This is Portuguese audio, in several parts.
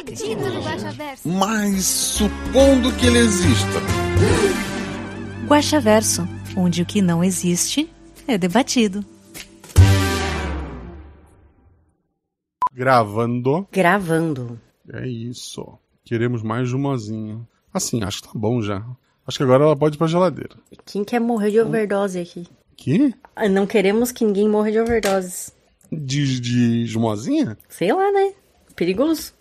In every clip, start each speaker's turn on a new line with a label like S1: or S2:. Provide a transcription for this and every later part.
S1: acredito no Guaxaverso.
S2: Mas supondo que ele exista,
S3: Guaxaverso, onde o que não existe é debatido.
S4: Gravando.
S1: Gravando.
S4: É isso. Queremos mais de umazinha. Assim, acho que tá bom já. Acho que agora ela pode ir pra geladeira.
S1: Quem quer morrer de overdose aqui?
S4: Que?
S1: Ah, Não queremos que ninguém morra de overdose.
S4: De, de esmozinha?
S1: Sei lá, né? Perigoso.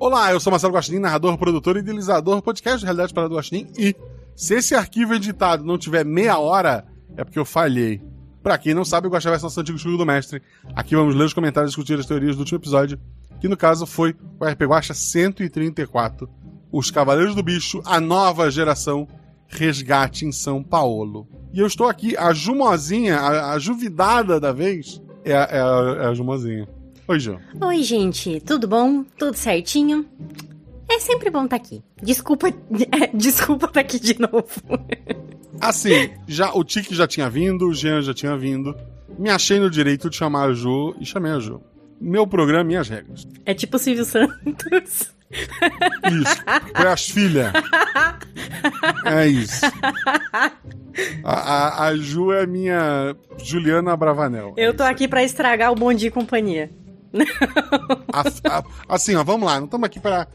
S4: Olá, eu sou Marcelo Guaxinim, narrador, produtor e idealizador, podcast de Realidade para do Guaxinim. E se esse arquivo editado não tiver meia hora, é porque eu falhei. Pra quem não sabe, o Guaxaverso é nosso antigo estúdio do mestre. Aqui vamos ler os comentários e discutir as teorias do último episódio, que no caso foi o RP Guaxa 134, Os Cavaleiros do Bicho, a nova geração, resgate em São Paulo. E eu estou aqui, a Jumozinha, a, a juvidada da vez, é a, é a, é a Jumozinha. Oi, Ju.
S1: Oi, gente. Tudo bom? Tudo certinho? É sempre bom estar aqui. Desculpa, desculpa estar aqui de novo.
S4: Assim, já, o Tiki já tinha vindo, o Jean já tinha vindo. Me achei no direito de chamar a Ju e chamei a Ju. Meu programa, minhas regras.
S1: É tipo o Silvio Santos.
S4: Isso. Foi as filhas. É isso. A, a, a Ju é minha Juliana Bravanel.
S1: Eu tô aqui pra estragar o Bom Dia e Companhia.
S4: A- a- assim, ó, vamos lá. Não estamos aqui para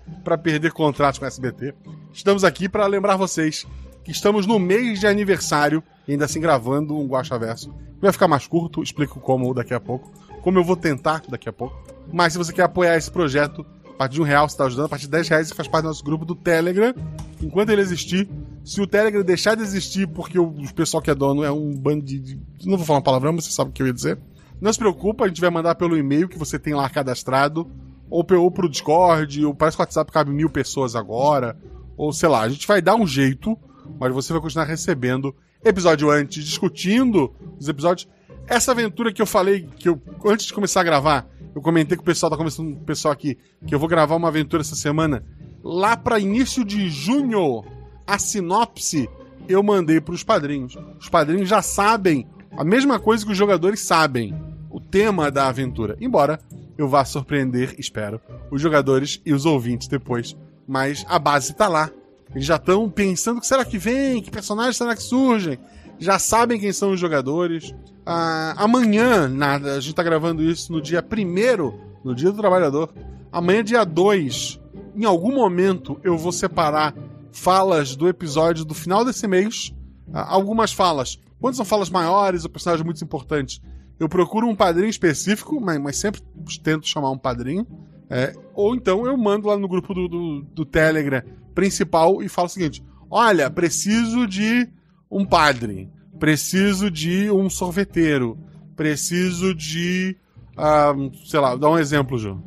S4: perder contratos com a SBT. Estamos aqui para lembrar vocês que estamos no mês de aniversário, e ainda assim gravando um Guaxa Verso. Vai ficar mais curto, explico como daqui a pouco. Como eu vou tentar daqui a pouco. Mas se você quer apoiar esse projeto, a partir de um real você está ajudando, a partir de 10 reais você faz parte do nosso grupo do Telegram. Enquanto ele existir, se o Telegram deixar de existir porque o, pessoal que é dono é um bando de- Não vou falar uma palavrão, mas você sabe o que eu ia dizer. Não se preocupa, a gente vai mandar pelo e-mail que você tem lá cadastrado, ou, pro Discord, ou parece que o WhatsApp cabe mil pessoas agora, ou sei lá, a gente vai dar um jeito, mas você vai continuar recebendo episódio antes, discutindo os episódios. Essa aventura que eu falei, que eu, antes de começar a gravar, eu comentei com o pessoal, tá começando com o pessoal aqui, que eu vou gravar uma aventura essa semana, lá pra início de junho, a sinopse eu mandei pros padrinhos. Os padrinhos já sabem a mesma coisa que os jogadores sabem, tema da aventura. Embora eu vá surpreender, espero, os jogadores e os ouvintes depois. Mas a base tá lá. Eles já estão pensando que será que vem, que personagens será que surgem. Já sabem quem são os jogadores. Ah, amanhã, nada, a gente tá gravando isso no dia 1 no dia do trabalhador. Amanhã, dia 2, em algum momento eu vou separar falas do episódio do final desse mês. Ah, algumas falas. Quando são falas maiores ou personagens muito importantes, eu procuro um padrinho específico, mas, mas sempre tento chamar um padrinho. É, ou então eu mando lá no grupo do, do, do Telegram principal e falo o seguinte: olha, preciso de um padre, preciso de um sorveteiro, preciso de. ah, sei lá, dá um exemplo, Ju.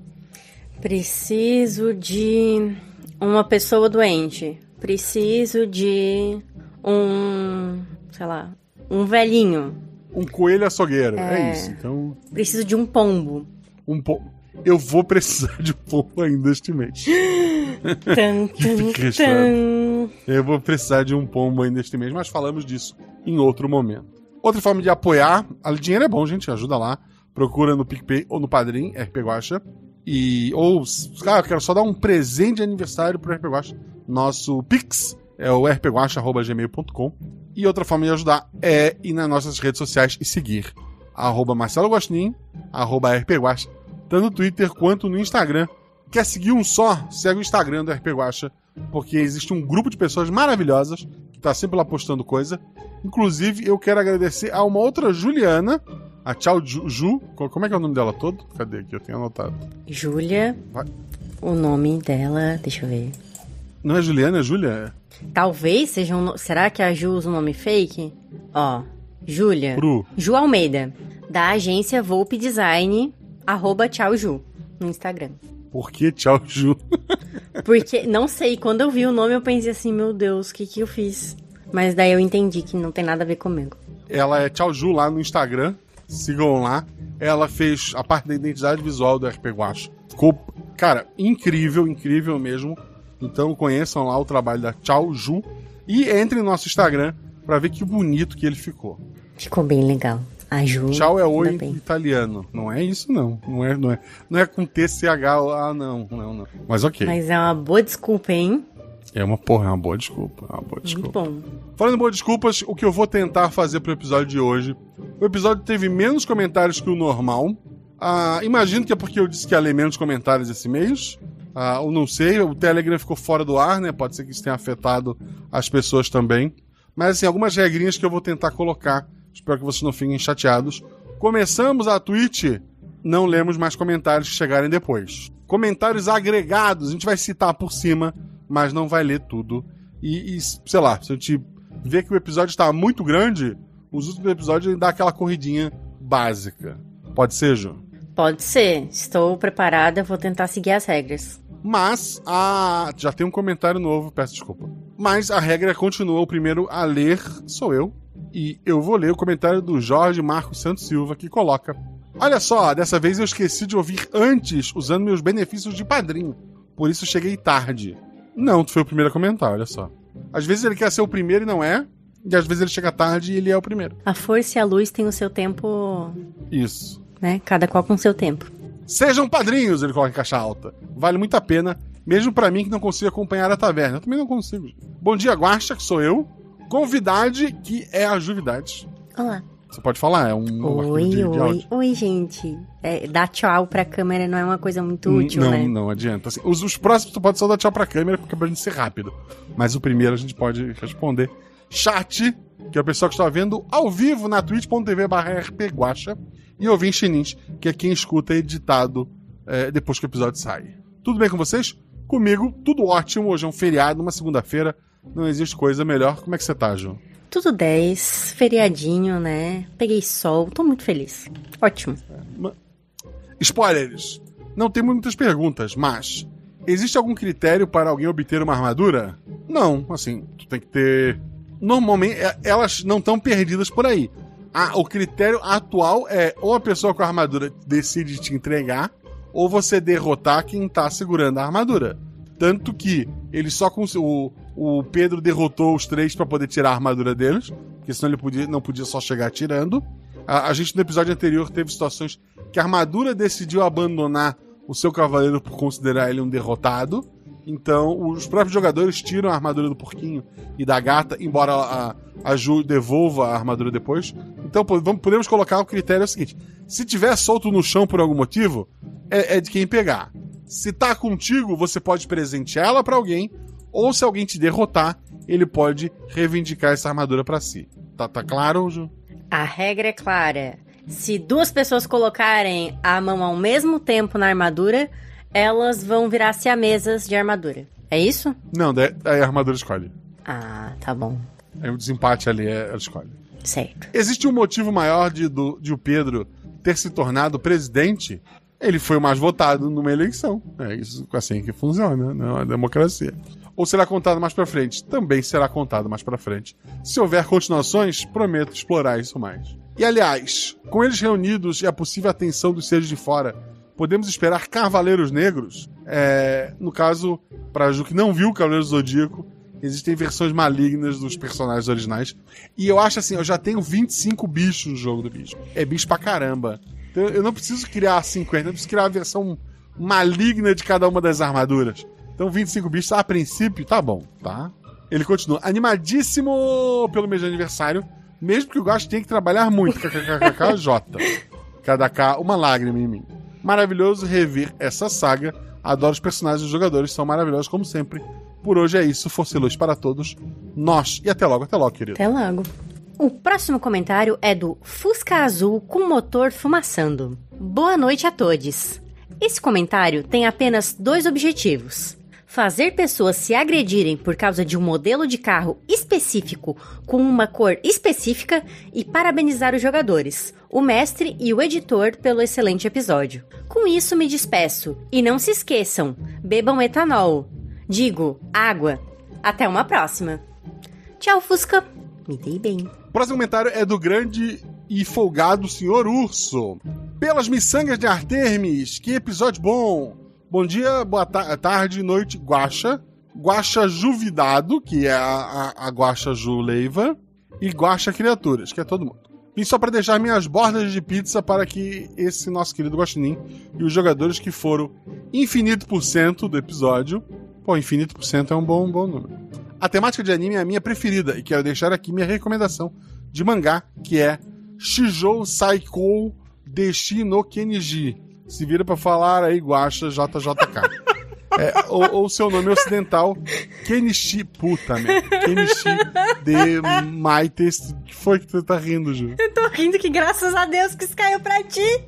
S1: Preciso de uma pessoa doente. Preciso de um, sei lá, um velhinho.
S4: Um coelho açougueiro. É,
S1: É.
S4: isso. Então,
S1: Preciso de um pombo.
S4: um po... eu vou precisar de um pouco ainda este mês. Fique registrado.
S1: tan.
S4: Eu vou precisar de um pombo ainda este mês, mas falamos disso em outro momento. Outra forma de apoiar, a dinheiro é bom, gente, ajuda lá. Procura no PicPay ou no Padrim, RP Guacha. E, ou, ah, eu quero só dar um presente de aniversário pro RP Guacha. Nosso Pix é o rpguacha.gmail.com. E outra forma de ajudar é ir nas nossas redes sociais e seguir. Arroba Marcelo Guaxinim, arroba RP tanto no Twitter quanto no Instagram. Quer seguir um só? Segue o Instagram do RP Guacha, porque existe um grupo de pessoas maravilhosas que tá sempre lá postando coisa. Inclusive, eu quero agradecer a uma outra Juliana, a Tchau Ju, Ju. Co- Como é que é o nome dela todo? Cadê aqui? Eu tenho anotado.
S1: Júlia. O nome dela, deixa eu ver.
S4: Não é Juliana, é Júlia?
S1: Talvez seja um. Será que a Ju usa um nome fake? Ó, Júlia. Ju Almeida, da agência Volpe Design, arroba tchau Ju, no Instagram.
S4: Por que Tchau Ju?
S1: Porque, não sei, quando eu vi o nome eu pensei assim, meu Deus, o que que eu fiz? Mas daí eu entendi que não tem nada a ver comigo.
S4: Ela é Tchau Ju lá no Instagram. Sigam lá. Ela fez a parte da identidade visual do RP Guacha. Ficou, cara, incrível, incrível mesmo. Então conheçam lá o trabalho da Tchau Ju. E entrem no nosso Instagram pra ver que bonito que ele ficou.
S1: Ficou bem legal. A Ju.
S4: Tchau é oi em italiano. Não é isso, não. Não é, não é, não é com TCH. Ah, não, não, não. Mas ok.
S1: Mas é uma boa desculpa, hein?
S4: É uma porra, é uma boa desculpa. É uma boa
S1: Muito
S4: desculpa.
S1: bom.
S4: Falando em boas desculpas, o que eu vou tentar fazer pro episódio de hoje. O episódio teve menos comentários que o normal. Ah, imagino que é porque eu disse que ia ler menos comentários esse mês. Ah, ou não sei, o Telegram ficou fora do ar, né? Pode ser que isso tenha afetado as pessoas também. Mas, assim, algumas regrinhas que eu vou tentar colocar. Espero que vocês não fiquem chateados. Começamos a Twitch, não lemos mais comentários que chegarem depois. Comentários agregados, a gente vai citar por cima, mas não vai ler tudo. E, e, sei lá, se a gente vê que o episódio está muito grande, os últimos episódios ele dá aquela corridinha básica. Pode ser, Ju?
S1: Pode ser. Estou preparada, vou tentar seguir as regras.
S4: Mas a. Já tem um comentário novo, peço desculpa. Mas a regra continua: o primeiro a ler sou eu. E eu vou ler o comentário do Jorge Marcos Santos Silva, que coloca: Olha só, dessa vez eu esqueci de ouvir antes, usando meus benefícios de padrinho. Por isso cheguei tarde. Não, tu foi o primeiro a comentar, olha só. Às vezes ele quer ser o primeiro e não é. E às vezes ele chega tarde e ele é o primeiro.
S1: A força e a luz têm o seu tempo,
S4: Isso.
S1: né? Cada qual com o seu tempo.
S4: Sejam padrinhos, ele coloca em caixa alta. Vale muito a pena, mesmo pra mim que não consigo acompanhar a taverna. Eu também não consigo. Bom dia, Guaxa, que sou eu. Convidade, que é a Juvidade.
S1: Olá.
S4: Você pode falar, é um
S1: Oi,
S4: de, de
S1: oi,
S4: áudio.
S1: oi, gente. É, dar tchau pra câmera não é uma coisa muito útil,
S4: não,
S1: né?
S4: não adianta. Assim, os, os próximos tu pode só dar tchau pra câmera, porque é pra gente ser rápido. Mas o primeiro a gente pode responder. Chat, que é o pessoal que está vendo ao vivo na twitch.tv barra rpguacha. E ouvir em chinins, que é quem escuta editado é, depois que o episódio sai. Tudo bem com vocês? Comigo, tudo ótimo. Hoje é um feriado, uma segunda-feira. Não existe coisa melhor. Como é que você tá, Ju?
S1: Tudo 10, feriadinho, né? Peguei sol, tô muito feliz. Ótimo.
S4: Spoilers. Não tem muitas perguntas, mas existe algum critério para alguém obter uma armadura? Não, assim, tu tem que ter. Normalmente, é- elas não estão perdidas por aí. Ah, o critério atual é ou a pessoa com a armadura decide te entregar, ou você derrotar quem tá segurando a armadura. Tanto que ele só o, o Pedro derrotou os três para poder tirar a armadura deles, porque senão ele podia, não podia só chegar tirando. A, a gente no episódio anterior teve situações que a armadura decidiu abandonar o seu cavaleiro por considerar ele um derrotado. Então, os próprios jogadores tiram a armadura do porquinho e da gata, embora a, a Ju devolva a armadura depois. Então, vamos- podemos colocar o critério é o seguinte: se tiver solto no chão por algum motivo, é, é de quem pegar. Se tá contigo, você pode presentear ela pra alguém, ou se alguém te derrotar, ele pode reivindicar essa armadura pra si. Tá, tá claro, Ju?
S1: A regra é clara. Se duas pessoas colocarem a mão ao mesmo tempo na armadura, elas vão virar siamesas de armadura. É isso?
S4: Não, daí a armadura escolhe.
S1: Ah, tá bom.
S4: Aí o desempate ali é, ela escolhe.
S1: Certo.
S4: Existe um motivo maior de, do, de o Pedro ter se tornado presidente? Ele foi o mais votado numa eleição. É isso assim que funciona, né? Uma democracia. Ou será contado mais pra frente? Também será contado mais pra frente. Se houver continuações, prometo explorar isso mais. E aliás, com eles reunidos e a possível atenção dos seres de fora, podemos esperar Cavaleiros Negros? É, no caso, pra Ju que não viu Cavaleiros do Zodíaco, existem versões malignas dos personagens originais. E eu acho assim, eu já tenho 25 bichos no jogo do bicho. É bicho pra caramba. Então eu não preciso criar 50, eu preciso criar a versão maligna de cada uma das armaduras. Então 25 bichos, a princípio, tá bom, tá? Ele continua, animadíssimo pelo mês de aniversário, mesmo que o Gasto tenha que trabalhar muito. KKKKJ. Cada K, uma lágrima em mim. Maravilhoso rever essa saga. Adoro os personagens dos jogadores, são maravilhosos como sempre. Por hoje é isso, força e luz para todos. Nós. E até logo, até logo, querido.
S1: Até logo. O próximo comentário é do Fusca Azul com motor fumaçando. Boa noite a todos. Esse comentário tem apenas dois objetivos: fazer pessoas se agredirem por causa de um modelo de carro específico com uma cor específica e parabenizar os jogadores, o mestre e o editor pelo excelente episódio. Com isso me despeço e não se esqueçam, bebam etanol. Digo, água. Até uma próxima. Tchau, Fusca. Me dei bem.
S4: Próximo comentário é do grande e folgado Senhor Urso. Pelas miçangas de Artemis, que episódio bom! Bom dia, boa ta tarde, noite, Guaxa. Guaxa Juvidado, que é a, a, a Guaxa Ju Leiva. E Guaxa Criaturas, que é todo mundo. Vim só para deixar minhas bordas de pizza para que esse nosso querido Guaxinim e os jogadores que foram infinito por cento do episódio. Pô, infinito por cento é um bom, um bom número. A temática de anime é a minha preferida e quero deixar aqui minha recomendação de mangá, que é Shijou Saikou Deshi no Kenji. Se vira pra falar aí, Guacha JJK. É, ou, ou seu nome ocidental, Kenichi. Puta, né? Kenichi de Maites. O que foi que tu tá rindo, Ju?
S1: Eu tô rindo que graças a Deus que isso caiu pra ti.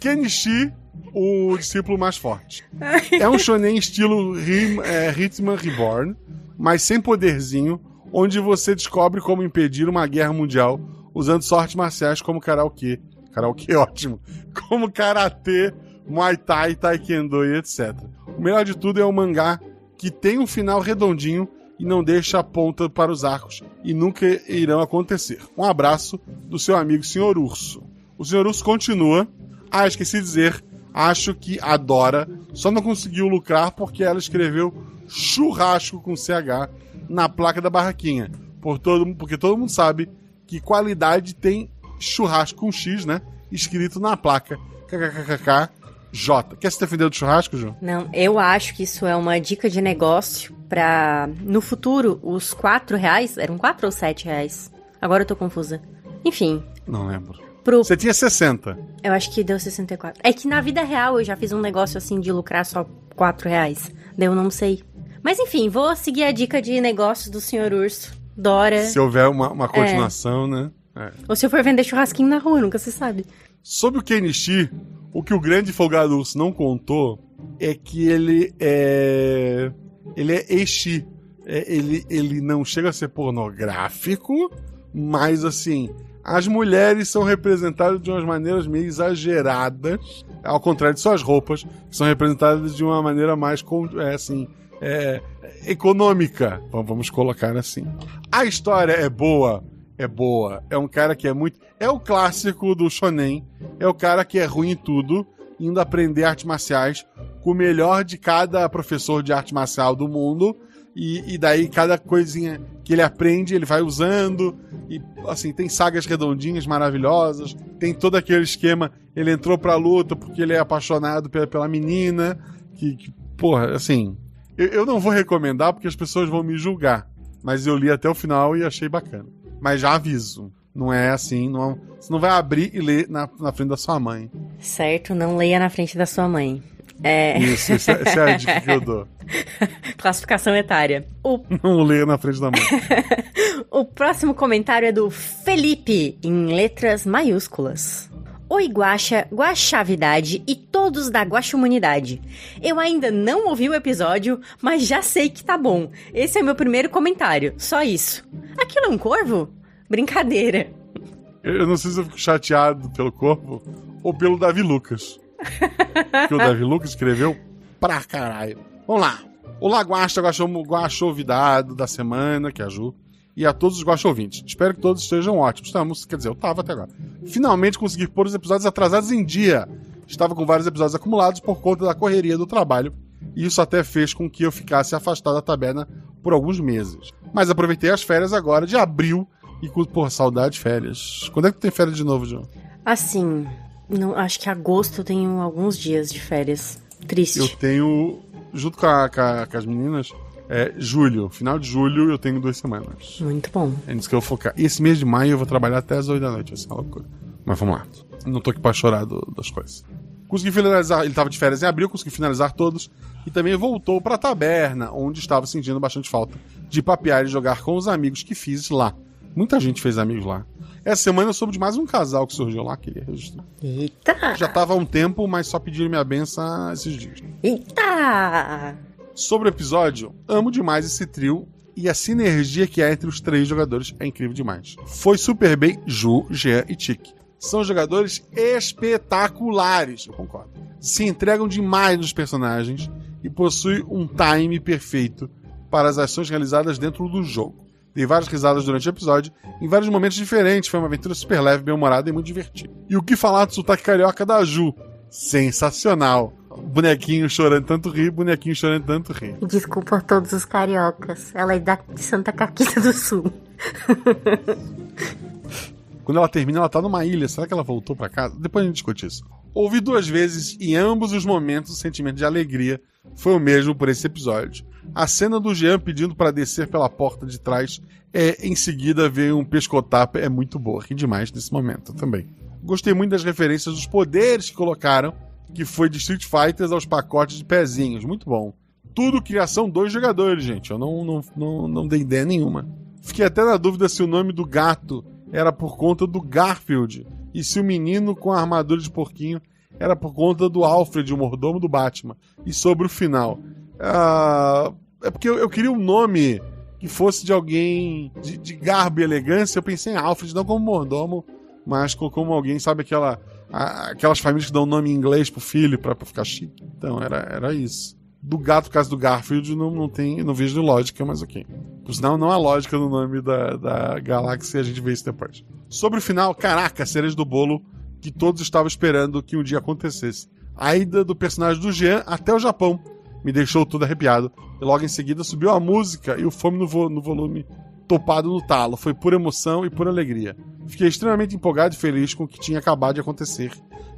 S4: Kenichi, o discípulo mais forte. É um shonen estilo Rim, é, Hitman Reborn, mas sem poderzinho, onde você descobre como impedir uma guerra mundial usando sortes marciais como karaokê. Karaokê ótimo. Como karatê, muay thai, taekwondo e etc. O melhor de tudo é o mangá que tem um final redondinho e não deixa a ponta para os arcos e nunca irão acontecer. Um abraço do seu amigo Sr. Urso. O Sr. Urso continua. Ah, esqueci de dizer. Acho que a Dora só não conseguiu lucrar porque ela escreveu churrasco com CH na placa da barraquinha. Por todo, porque todo mundo sabe que qualidade tem churrasco com X, né? Escrito na placa. KKKK J. Quer se defender do churrasco, Ju?
S1: Não, eu acho que isso é uma dica de negócio pra. No futuro, os 4 reais. Eram 4 ou 7 reais? Agora eu tô confusa. Enfim.
S4: Não lembro.
S1: Pro...
S4: Você tinha 60.
S1: Eu acho que deu 64. É que na vida real eu já fiz um negócio assim de lucrar só 4 reais. Daí eu não sei. Mas enfim, vou seguir a dica de negócio do Sr. Urso. Dora.
S4: Se houver uma, uma continuação, é. né?
S1: É. Ou se eu for vender churrasquinho na rua, nunca se sabe.
S4: Sobre o Kenichi, o que o grande folgado urso não contou é que ele é. Ele é Eishi. É, ele, ele não chega a ser pornográfico, mas assim. As mulheres são representadas de umas maneiras meio exageradas, ao contrário de suas roupas, que são representadas de uma maneira mais é, assim, é, econômica, vamos colocar assim. A história é boa, é boa. É um cara que é muito. É o clássico do Shonen. É o cara que é ruim em tudo, indo aprender artes marciais com o melhor de cada professor de arte marcial do mundo. E, e daí cada coisinha que ele aprende, ele vai usando. E assim, tem sagas redondinhas maravilhosas. Tem todo aquele esquema. Ele entrou pra luta porque ele é apaixonado pela, pela menina. Que, que porra, assim. Eu, eu não vou recomendar porque as pessoas vão me julgar. Mas eu li até o final e achei bacana. Mas já aviso. Não é assim, não, você não vai abrir e ler na, na frente da sua mãe.
S1: Certo, não leia na frente da sua mãe. É...
S4: Isso, essa, essa é a dica que eu dou.
S1: Classificação etária.
S4: O... Não leia na frente da mãe.
S1: o próximo comentário é do Felipe, em letras maiúsculas. Oi Guaxa, Guaxavidade e todos da Guaxumunidade. Eu ainda não ouvi o episódio, mas já sei que tá bom. Esse é meu primeiro comentário, só isso. Aquilo é um corvo? Brincadeira.
S4: Eu não sei se eu fico chateado pelo corvo ou pelo Davi Lucas. que o Davi Lucas escreveu pra caralho. Vamos lá. Olá, Guaxa, Guaxovidado da semana, que é a Ju e a todos os Guacha ouvintes. Espero que todos estejam ótimos. Estamos, quer dizer, eu tava até agora. Finalmente consegui pôr os episódios atrasados em dia. Estava com vários episódios acumulados por conta da correria do trabalho, e isso até fez com que eu ficasse afastado da taberna por alguns meses. Mas aproveitei as férias agora de abril e porra, saudade de férias. Quando é que tu tem férias de novo, João?
S1: Assim, não, acho que agosto eu tenho alguns dias de férias. Triste.
S4: Eu tenho, junto com, a, com, a, com as meninas, é julho. Final de julho eu tenho duas semanas.
S1: Muito bom.
S4: É nisso que eu vou focar. E esse mês de maio eu vou trabalhar até as 8 da noite. Vai ser uma loucura. Mas vamos lá. Não tô aqui pra chorar do, das coisas. Consegui finalizar. Ele tava de férias em abril, consegui finalizar todos. E também voltou pra taberna, onde estava sentindo bastante falta de papear e jogar com os amigos que fiz lá. Muita gente fez amigos lá. Essa semana eu soube de mais um casal que surgiu lá, queria registrar.
S1: Eita!
S4: Já tava há um tempo, mas só pediram minha benção esses dias.
S1: Eita!
S4: Sobre o episódio, amo demais esse trio e a sinergia que há entre os três jogadores é incrível demais. Foi super bem Ju, Jean e Tic. São jogadores espetaculares, eu concordo. Se entregam demais nos personagens e possui um time perfeito para as ações realizadas dentro do jogo. Dei várias risadas durante o episódio, em vários momentos diferentes. Foi uma aventura super leve, bem-humorada e muito divertida. E o que falar do sotaque carioca da Ju? Sensacional! Bonequinho chorando tanto rir, bonequinho chorando tanto rir.
S1: Desculpa a todos os cariocas. Ela é da de Santa Caquita do Sul.
S4: Quando ela termina, ela tá numa ilha. Será que ela voltou para casa? Depois a gente discute isso. Ouvi duas vezes e em ambos os momentos o sentimento de alegria foi o mesmo por esse episódio. A cena do Jean pedindo para descer pela porta de trás é em seguida ver um pescotapa é muito boa. Ri demais nesse momento também. Gostei muito das referências dos poderes que colocaram, que foi de Street Fighters aos pacotes de pezinhos. Muito bom. Tudo criação dois jogadores, gente. Eu não, não, não, não dei ideia nenhuma. Fiquei até na dúvida se o nome do gato era por conta do Garfield e se o menino com a armadura de porquinho era por conta do Alfred, o mordomo do Batman. E sobre o final. Uh, é porque eu, eu, queria um nome que fosse de alguém de, de, garbo e elegância. Eu pensei em Alfred, não como mordomo, mas como alguém, sabe aquela. Aquelas famílias que dão nome em inglês pro filho pra, ficar chique. Então, era, era isso. Do gato, causa do Garfield, não, não tem. Não vejo lógica, mas ok. Por sinal, não há lógica no nome da, da galáxia, a gente vê isso depois. Sobre o final, caraca, cereja do bolo que todos estavam esperando que um dia acontecesse. A ida do personagem do Jean até o Japão me deixou todo arrepiado. E logo em seguida subiu a música e o fome no, vo no volume topado no talo. Foi pura emoção e pura alegria. Fiquei extremamente empolgado e feliz com o que tinha acabado de acontecer.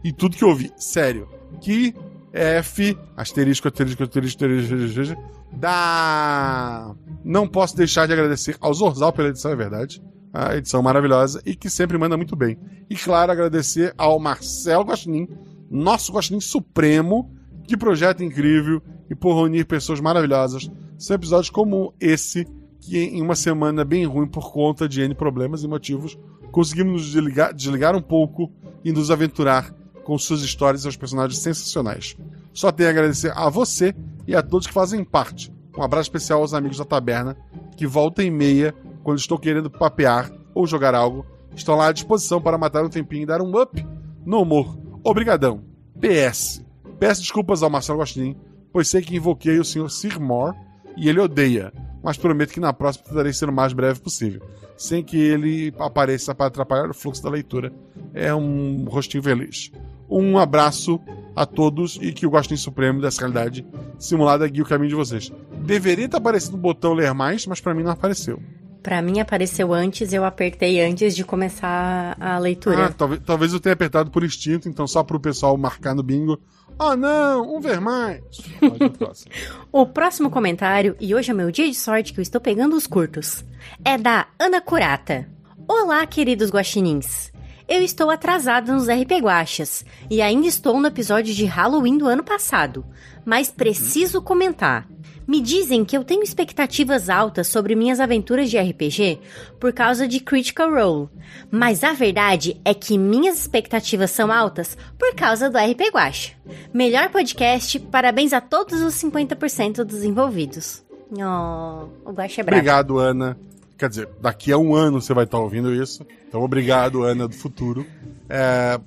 S4: E tudo que ouvi. Sério. Que F, asterisco, asterisco, asterisco, asterisco, da... Não posso deixar de agradecer ao Zorzal pela edição, é verdade. A edição maravilhosa e que sempre manda muito bem. E claro, agradecer ao Marcelo Guaxinim, nosso Guaxinim Supremo, que projeto incrível e por reunir pessoas maravilhosas. São episódios como esse, que em uma semana bem ruim por conta de N problemas e motivos, conseguimos nos desligar, desligar um pouco e nos aventurar com suas histórias e seus personagens sensacionais. Só tenho a agradecer a você e a todos que fazem parte. Um abraço especial aos amigos da taberna, que volta e meia, quando estou querendo papear ou jogar algo, estão lá à disposição para matar um tempinho e dar um up no humor. Obrigadão. PS. Peço desculpas ao Marcelo Gostin, pois sei que invoquei o Sr. Sir Moore e ele odeia, mas prometo que na próxima tentarei ser o mais breve possível, sem que ele apareça para atrapalhar o fluxo da leitura. É um rostinho feliz. Um abraço a todos e que o Gostinho Supremo dessa realidade simulada guie o caminho de vocês. Deveria estar aparecendo o botão ler mais, mas para mim não apareceu.
S1: Para mim apareceu antes, eu apertei antes de começar a leitura.
S4: Ah, talvez, talvez eu tenha apertado por instinto, então só para o pessoal marcar no bingo. Ah, não, um ver mais.
S1: Próximo. o próximo comentário, e hoje é meu dia de sorte que eu estou pegando os curtos, é da Ana Curata. Olá, queridos guaxinins. Eu estou atrasada nos RP Guachas e ainda estou no episódio de Halloween do ano passado, mas preciso comentar. Me dizem que eu tenho expectativas altas sobre minhas aventuras de RPG por causa de Critical Role, mas a verdade é que minhas expectativas são altas por causa do RP Guacha. Melhor podcast, parabéns a todos os 50% dos envolvidos. Oh, o Guacha é bravo.
S4: Obrigado, Ana. Quer dizer, daqui a um ano você vai estar ouvindo isso. Então, obrigado, Ana do futuro. É,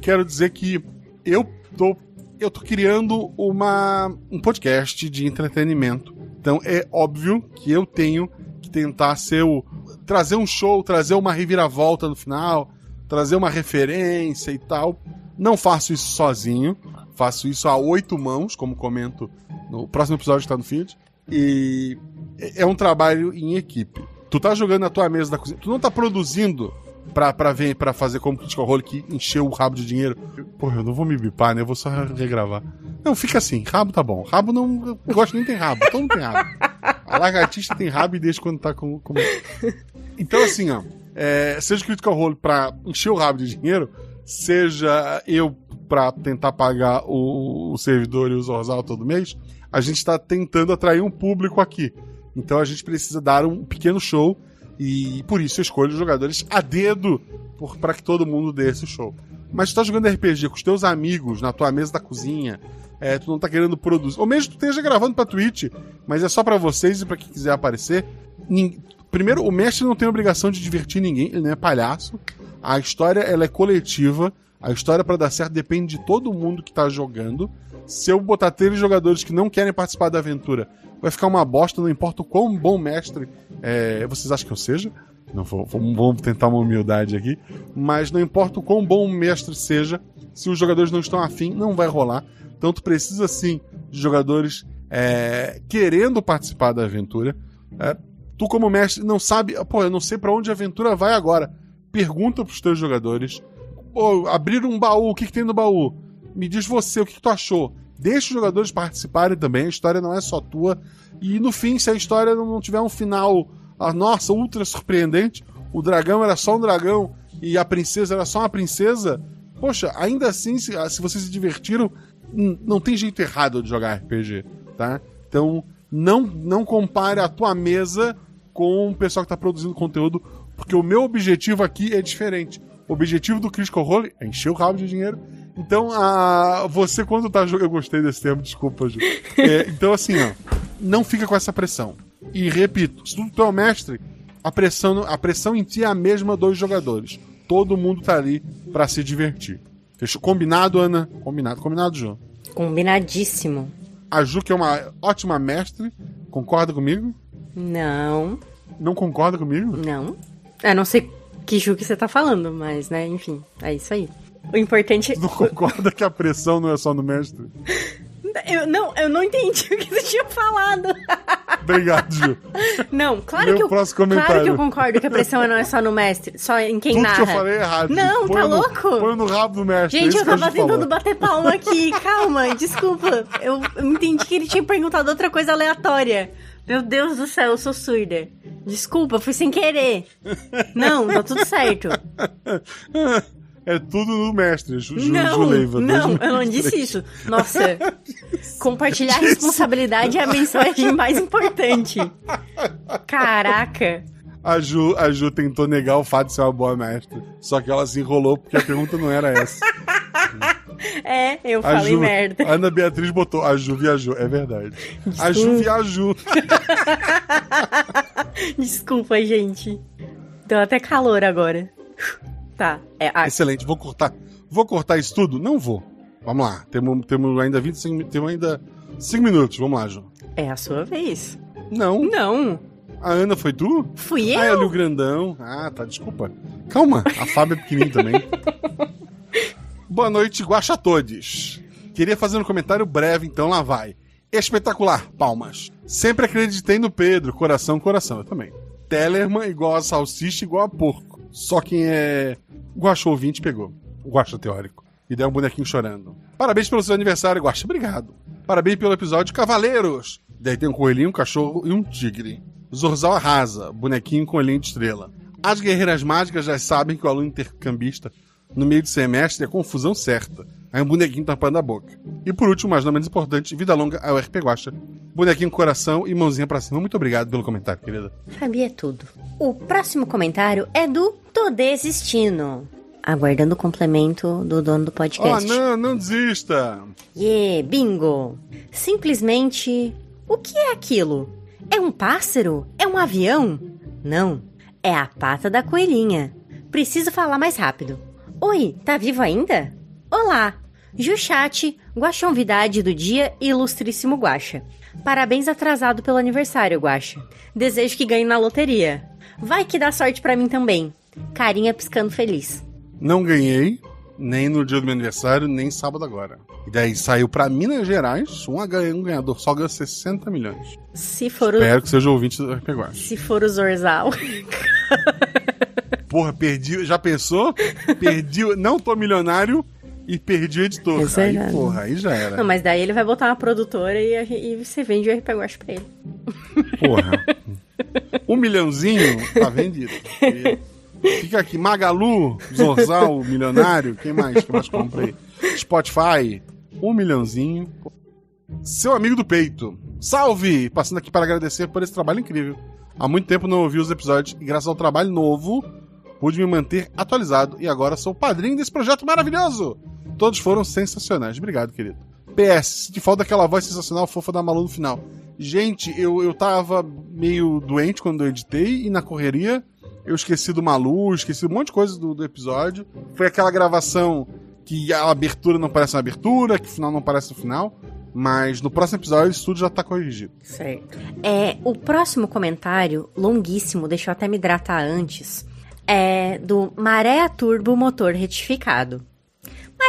S4: quero dizer que eu tô, eu tô criando uma, um podcast de entretenimento. Então, é óbvio que eu tenho que tentar ser o. trazer um show, trazer uma reviravolta no final, trazer uma referência e tal. Não faço isso sozinho. Faço isso a oito mãos, como comento no próximo episódio que está no feed. E é um trabalho em equipe. Tu tá jogando na tua mesa da cozinha, tu não tá produzindo pra, pra, ver, pra fazer como Critical Role que encheu o rabo de dinheiro. Porra, eu não vou me bipar, né? Eu vou só regravar. Não, fica assim, rabo tá bom. Rabo não. Eu gosto nem tem rabo, todo mundo tem rabo. A lagartixa tem rabo e deixa quando tá com. com... Então, assim, ó. É, seja Critical Role pra encher o rabo de dinheiro, seja eu pra tentar pagar o, o servidor e o Zorzal todo mês, a gente tá tentando atrair um público aqui. Então a gente precisa dar um pequeno show e por isso eu escolho os jogadores a dedo para que todo mundo dê esse show. Mas tu tá jogando RPG com os teus amigos na tua mesa da cozinha, é, tu não tá querendo produzir, ou mesmo tu esteja gravando pra Twitch, mas é só para vocês e para quem quiser aparecer. primeiro, o mestre não tem obrigação de divertir ninguém, ele não é palhaço. A história ela é coletiva. A história para dar certo depende de todo mundo que tá jogando. Se eu botar três jogadores que não querem participar da aventura, vai ficar uma bosta, não importa o quão bom mestre é, vocês acham que eu seja. Não vamos tentar uma humildade aqui. Mas não importa o quão bom o mestre seja, se os jogadores não estão afim, não vai rolar. Então tu precisa sim de jogadores é, querendo participar da aventura. É, tu, como mestre, não sabe. Pô, eu não sei para onde a aventura vai agora. Pergunta pros teus jogadores. Pô, abrir um baú, o que, que tem no baú? Me diz você, o que, que tu achou? Deixa os jogadores participarem também, a história não é só tua. E no fim, se a história não tiver um final, a nossa, ultra surpreendente, o dragão era só um dragão e a princesa era só uma princesa, poxa, ainda assim, se, se vocês se divertiram, não tem jeito errado de jogar RPG, tá? Então, não, não compare a tua mesa com o pessoal que está produzindo conteúdo, porque o meu objetivo aqui é diferente. O objetivo do Critical Role é encher o rabo de dinheiro. Então, a, você quando tá jogando. Eu gostei desse termo, desculpa, Ju. É, então, assim, ó, não fica com essa pressão. E repito, se tu é o mestre, a pressão, a pressão em ti é a mesma dos jogadores. Todo mundo tá ali para se divertir. Fechou? Combinado, Ana? Combinado, combinado, Ju.
S1: Combinadíssimo.
S4: A Ju, que é uma ótima mestre, concorda comigo?
S1: Não.
S4: Não concorda comigo?
S1: Não. Eu não sei que Ju que você tá falando, mas, né, enfim, é isso aí. O importante.
S4: Não concorda que a pressão não é só no mestre?
S1: Eu, não, eu não entendi o que você tinha falado.
S4: Obrigado, Ju.
S1: Não, claro
S4: Meu
S1: que eu.
S4: próximo comentário.
S1: Claro que eu concordo que a pressão não é só no mestre, só em quem
S4: Tudo
S1: narra.
S4: que eu falei é errado.
S1: Não,
S4: Põe
S1: tá
S4: no-
S1: louco?
S4: Põe no rabo do mestre. é
S1: Gente,
S4: isso
S1: eu tava
S4: Ju falou.
S1: tentando bater palma aqui. Calma, desculpa. Eu, eu entendi que ele tinha perguntado outra coisa aleatória. Meu Deus do céu, eu sou surda. Desculpa, fui sem querer. Não, tá tudo certo.
S4: É tudo no mestre, Ju, Ju,
S1: não, não, eu não disse isso. Nossa, compartilhar responsabilidade é a mensagem mais importante. Caraca.
S4: A Ju, a Ju tentou negar o fato de ser uma boa mestre. Só que ela se enrolou porque a pergunta não era essa.
S1: É, eu
S4: A
S1: falei
S4: Ju,
S1: merda.
S4: A Ana Beatriz botou, a Ju viajou. É verdade. A Ju viajou.
S1: Desculpa, gente. Deu até calor agora. Tá, é.
S4: Excelente, vou cortar. Vou cortar isso tudo? Não vou. Vamos lá. Temos, temos ainda 25 mi- temos ainda 5 minutos. Vamos lá, Ju.
S1: é a sua vez.
S4: Não.
S1: Não,
S4: A Ana foi tu?
S1: fui
S4: Ah, é
S1: eu.
S4: o grandão. Ah, tá, desculpa. Calma, a Fábio é pequenininho também. Boa noite, guaxa a todos. Queria fazer um comentário breve, então lá vai. Espetacular, palmas. Sempre acreditei no Pedro, coração, coração, eu também. Tellerman igual a salsicha, igual a porco. Só quem é guaxa ouvinte pegou. Guaxa teórico. E deu um bonequinho chorando. Parabéns pelo seu aniversário, Guaxa. Obrigado. Parabéns pelo episódio Cavaleiros. Daí tem um coelhinho, um cachorro e um tigre. Zorzal arrasa, bonequinho com olhinho de estrela. As guerreiras mágicas já sabem que o aluno intercambista, no meio do semestre, é confusão certa. Aí um bonequinho tampando a boca. E por último, mas não menos importante, vida longa ao RP Guaxa. Bonequinho coração e mãozinha pra cima. Muito obrigado pelo comentário, querida.
S1: Sabia tudo. O próximo comentário é do Tô Desistindo. Aguardando o complemento do dono do
S4: Oh,
S1: podcast.
S4: não, não desista.
S1: Yeah, bingo! Simplesmente. O que é aquilo? É um pássaro? É um avião? Não, é a pata da coelhinha. Preciso falar mais rápido. Oi, tá vivo ainda? Olá! Juchat, Guaxonvidade do dia e ilustríssimo Guaxa. Parabéns atrasado pelo aniversário, Guaxa. Desejo que ganhe na loteria. Vai que dá sorte pra mim também. Carinha piscando feliz.
S4: Não ganhei, nem no dia do meu aniversário, nem sábado agora. E daí saiu pra Minas Gerais, um, ganha- um ganhador só ganhou 60 milhões.
S1: Se for o,
S4: Espero que seja o ouvinte do RP Guacha.
S1: se for o Zorzal.
S4: Porra, perdi. Já pensou? Perdi. o- Não tô milionário e perdi o editor.
S1: É
S4: aí,
S1: verdade.
S4: porra, aí já era.
S1: Não, mas daí ele vai botar uma produtora e, e você vende o RP Guacha pra ele.
S4: Porra. Um milhãozinho tá vendido. Fica aqui, Magalu, Zorzal, milionário, quem mais? Quem mais compra aí? Spotify, um milhãozinho. Seu amigo do peito. Salve! Passando aqui para agradecer por esse trabalho incrível. Há muito tempo não ouvi os episódios e graças ao trabalho novo pude me manter atualizado e agora sou padrinho desse projeto maravilhoso. Todos foram sensacionais. Obrigado, querido. PS, te falta aquela voz sensacional fofa da Malu no final. Gente, eu, eu tava meio doente quando eu editei e na correria eu esqueci do Malu, esqueci um monte de coisa do, do episódio. Foi aquela gravação que a abertura não parece uma abertura, que o final não parece o final. Mas no próximo episódio isso tudo já tá corrigido.
S1: Certo. É, o próximo comentário, longuíssimo, deixa eu até me hidratar antes, é do Maré Turbo Motor Retificado.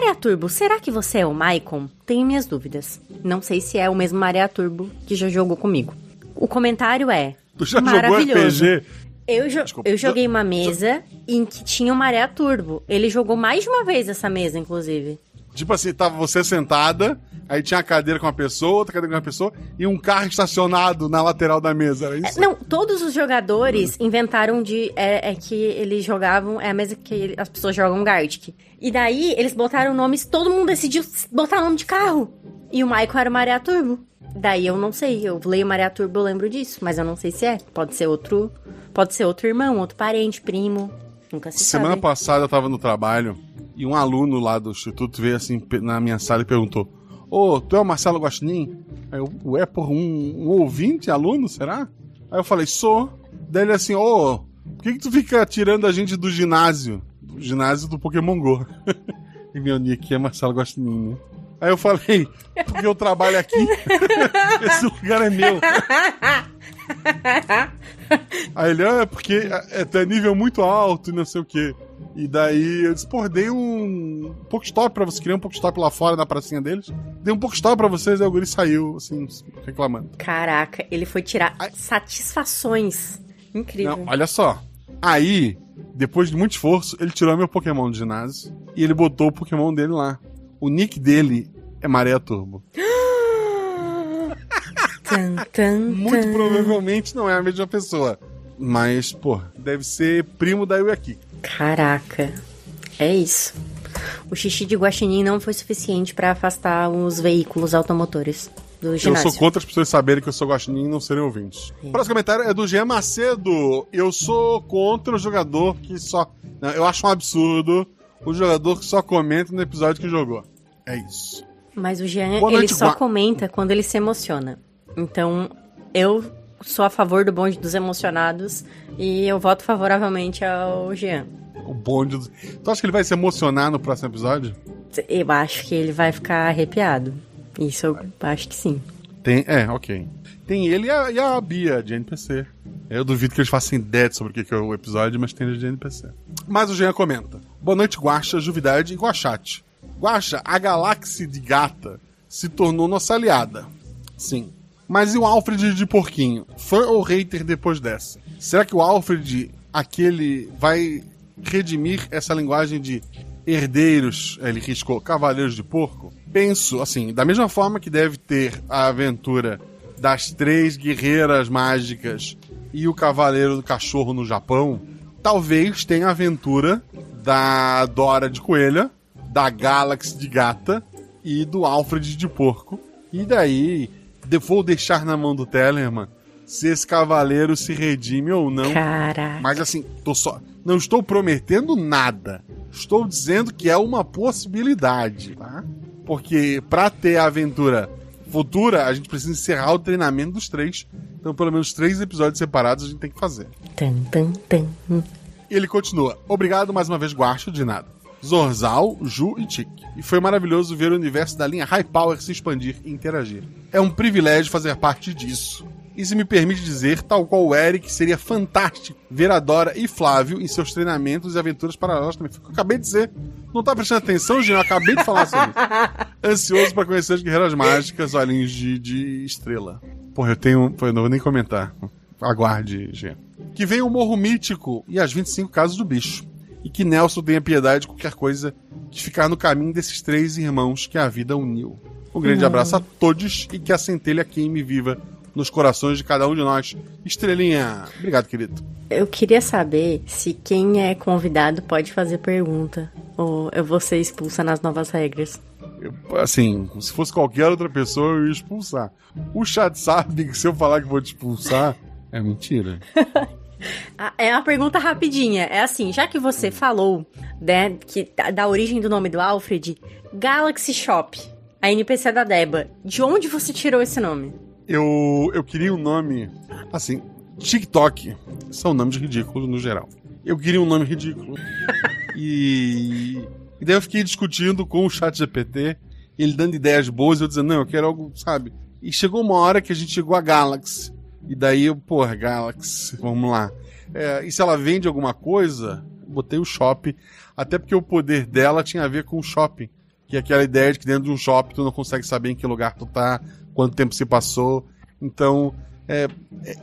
S1: Maré Turbo, será que você é o Maicon? Tenho minhas dúvidas. Não sei se é o mesmo Maré Turbo que já jogou comigo. O comentário é
S4: Tu já jogou
S1: maravilhoso.
S4: RPG?
S1: Eu, jo-
S4: Desculpa.
S1: eu joguei uma mesa em que tinha o Maré Turbo. Ele jogou mais de uma vez essa mesa, inclusive.
S4: Tipo assim, tava você sentada, aí tinha a cadeira com uma pessoa, outra cadeira com uma pessoa, e um carro estacionado na lateral da mesa. Era isso?
S1: Não, todos os jogadores inventaram de. É, é que eles jogavam. É a mesa que ele- as pessoas jogam Gartic. E daí eles botaram nomes. Todo mundo decidiu botar nome de carro. E o Michael era o Maré Turbo. Daí eu não sei. Eu leio Maré Turbo, eu lembro disso. Mas eu não sei se é. Pode ser outro. Pode ser outro irmão, outro parente, primo. Nunca se
S4: Semana
S1: sabe.
S4: passada eu tava no trabalho e um aluno lá do instituto veio assim na minha sala e perguntou: Ô, tu é o Marcelo Guaxinim? Aí eu, ué, por um, um ouvinte, aluno, será? Aí eu falei, sou. Daí ele assim, ô, por que, que tu fica tirando a gente do ginásio? Do ginásio do Pokémon GO. e meu nick é Marcelo Guaxinim, né? Aí eu falei, porque eu trabalho aqui, esse lugar é meu. Aí ele, ah, é porque é, é nível muito alto e não sei o quê. E daí eu disse, pô, dei um Pokestop pra vocês, queria um Pokestop lá fora na pracinha deles. Dei um Pokestop pra vocês, aí o guri saiu, assim, reclamando.
S1: Caraca, ele foi tirar satisfações. Incrível.
S4: Não, olha só. Aí, depois de muito esforço, ele tirou meu Pokémon do ginásio e ele botou o Pokémon dele lá. O nick dele é Maré Turbo. Muito provavelmente não é a mesma pessoa. Mas, pô, deve ser primo da Yuaki.
S1: Caraca. É isso. O xixi de guaxinim não foi suficiente pra afastar os veículos automotores do
S4: Eu
S1: ginásio.
S4: sou contra as pessoas saberem que eu sou guaxinim e não serem ouvintes. O próximo comentário é do Jean Macedo. Eu sou contra o jogador que só... Não, eu acho um absurdo o jogador que só comenta no episódio que jogou. É isso.
S1: Mas o Jean,
S4: Boa
S1: ele
S4: noite,
S1: só
S4: Gua-
S1: comenta quando ele se emociona. Então, eu sou a favor do bonde dos emocionados e eu voto favoravelmente ao Jean.
S4: O bonde do... Tu acha que ele vai se emocionar no próximo episódio?
S1: Eu acho que ele vai ficar arrepiado. Isso eu acho que sim.
S4: Tem, é, ok. Tem ele e a, e a Bia de NPC. Eu duvido que eles façam ideia sobre o que é o episódio, mas tem de NPC. Mas o Jean comenta. Boa noite, Guaxa, Juvidade e Guaxate. Guaxa, a galáxia de gata se tornou nossa aliada. Sim. Mas e o Alfred de Porquinho? Fã ou hater depois dessa? Será que o Alfred, aquele, vai redimir essa linguagem de herdeiros, ele riscou, cavaleiros de porco? Penso, assim, da mesma forma que deve ter a aventura das três guerreiras mágicas e o cavaleiro do cachorro no Japão, talvez tenha a aventura da Dora de coelha, da Galaxy de gata e do Alfred de porco. E daí, vou deixar na mão do Tellerman se esse cavaleiro se redime ou não.
S1: Caraca.
S4: Mas assim, tô só. Não estou prometendo nada. Estou dizendo que é uma possibilidade, tá? Porque pra ter a aventura futura, a gente precisa encerrar o treinamento dos três. Então, pelo menos três episódios separados a gente tem que fazer.
S1: Tan, tan, tan.
S4: E ele continua. Obrigado mais uma vez, Guacho, de nada. Zorzal, Ju e Tic. E foi maravilhoso ver o universo da linha High Power se expandir e interagir. É um privilégio fazer parte disso. E se me permite dizer, tal qual o Eric, seria fantástico ver a Dora e Flávio em seus treinamentos e aventuras paralelas também. Foi o que eu acabei de dizer. Não tá prestando atenção, Jean? Eu acabei de falar sobre isso. Ansioso pra conhecer as guerreiras mágicas, olhinhos de, de estrela. Porra, eu tenho. Pô, eu não vou nem comentar. Aguarde, Jean. Que venha o Morro Mítico e as 25 Casas do Bicho. E que Nelson tenha piedade de qualquer coisa que ficar no caminho desses três irmãos que a vida uniu. Um grande abraço a todos e que a centelha queime viva nos corações de cada um de nós. Estrelinha. Obrigado, querido.
S1: Eu queria saber se quem é convidado pode fazer pergunta. Ou eu vou ser expulsa nas novas regras.
S4: Eu, assim, se fosse qualquer outra pessoa, eu ia expulsar. O chat sabe que se eu falar que vou te expulsar, é mentira.
S1: Ah, É uma pergunta rapidinha. É assim, já que você falou, né, que da- da origem do nome do Alfred, Galaxy Shop, a NPC da Deba, de onde você tirou esse nome?
S4: Eu, eu queria um nome. Assim, TikTok são nomes ridículos no geral. Eu queria um nome ridículo. e, e daí eu fiquei discutindo com o chat GPT, ele dando ideias boas, eu dizendo, não, eu quero algo, sabe? E chegou uma hora que a gente chegou a Galaxy. E daí porra, Galaxy, vamos lá. É, e se ela vende alguma coisa, botei o shopping, até porque o poder dela tinha a ver com o shopping. Que é aquela ideia de que dentro de um shopping tu não consegue saber em que lugar tu tá, quanto tempo se passou. Então, é,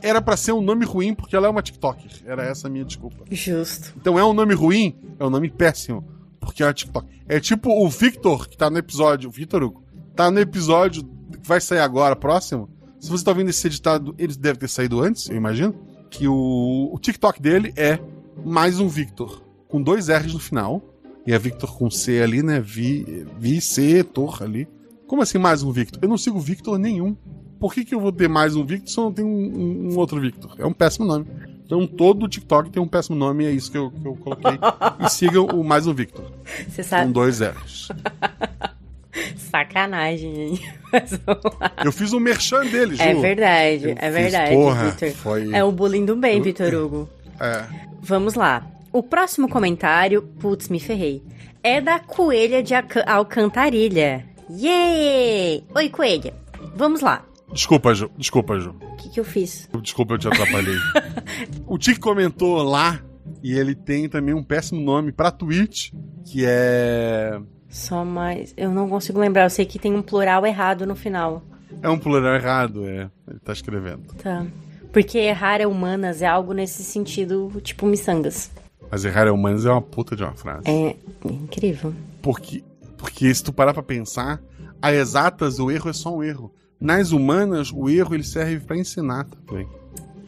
S4: era para ser um nome ruim porque ela é uma TikToker. Era essa a minha desculpa.
S1: Justo.
S4: Então é um nome ruim, é um nome péssimo. Porque é uma TikTok. É tipo o Victor, que tá no episódio. O Victor Hugo. Tá no episódio que vai sair agora, próximo. Se você tá ouvindo esse editado, ele deve ter saído antes, eu imagino. Que o, o TikTok dele é mais um Victor. Com dois R's no final. E é Victor com C ali, né? Vi, vi C, Tor ali. Como assim mais um Victor? Eu não sigo Victor nenhum. Por que, que eu vou ter mais um Victor se eu não tenho um, um, outro Victor? É um péssimo nome. Então todo TikTok tem um péssimo nome e é isso que eu, que eu coloquei. e sigam o mais um Victor.
S1: Você sabe.
S4: Com dois R's.
S1: Sacanagem, gente.
S4: Eu fiz um merchan dele, Ju.
S1: É verdade,
S4: Eu
S1: é
S4: fiz,
S1: verdade,
S4: porra,
S1: Vitor.
S4: foi-
S1: É o bullying do bem, Vitor Hugo.
S4: É.
S1: Vamos lá. O próximo comentário, putz, me ferrei. É da Coelha de Alca- Alcantarilha. Yay! Oi, Coelha. Vamos lá.
S4: Desculpa, Ju. Desculpa, Ju.
S1: O que, que eu fiz?
S4: Desculpa, eu te atrapalhei. o Tic comentou lá e ele tem também um péssimo nome pra Twitch, que é.
S1: Só mais. Eu não consigo lembrar. Eu sei que tem um plural errado no final.
S4: É um plural errado, é. Ele tá escrevendo.
S1: Tá. Porque errar é humanas é algo nesse sentido, tipo miçangas.
S4: Mas errar é humanos é uma puta de uma frase.
S1: É incrível.
S4: Porque, porque se tu parar pra pensar, a exatas o erro é só um erro. Nas humanas, o erro ele serve pra ensinar também.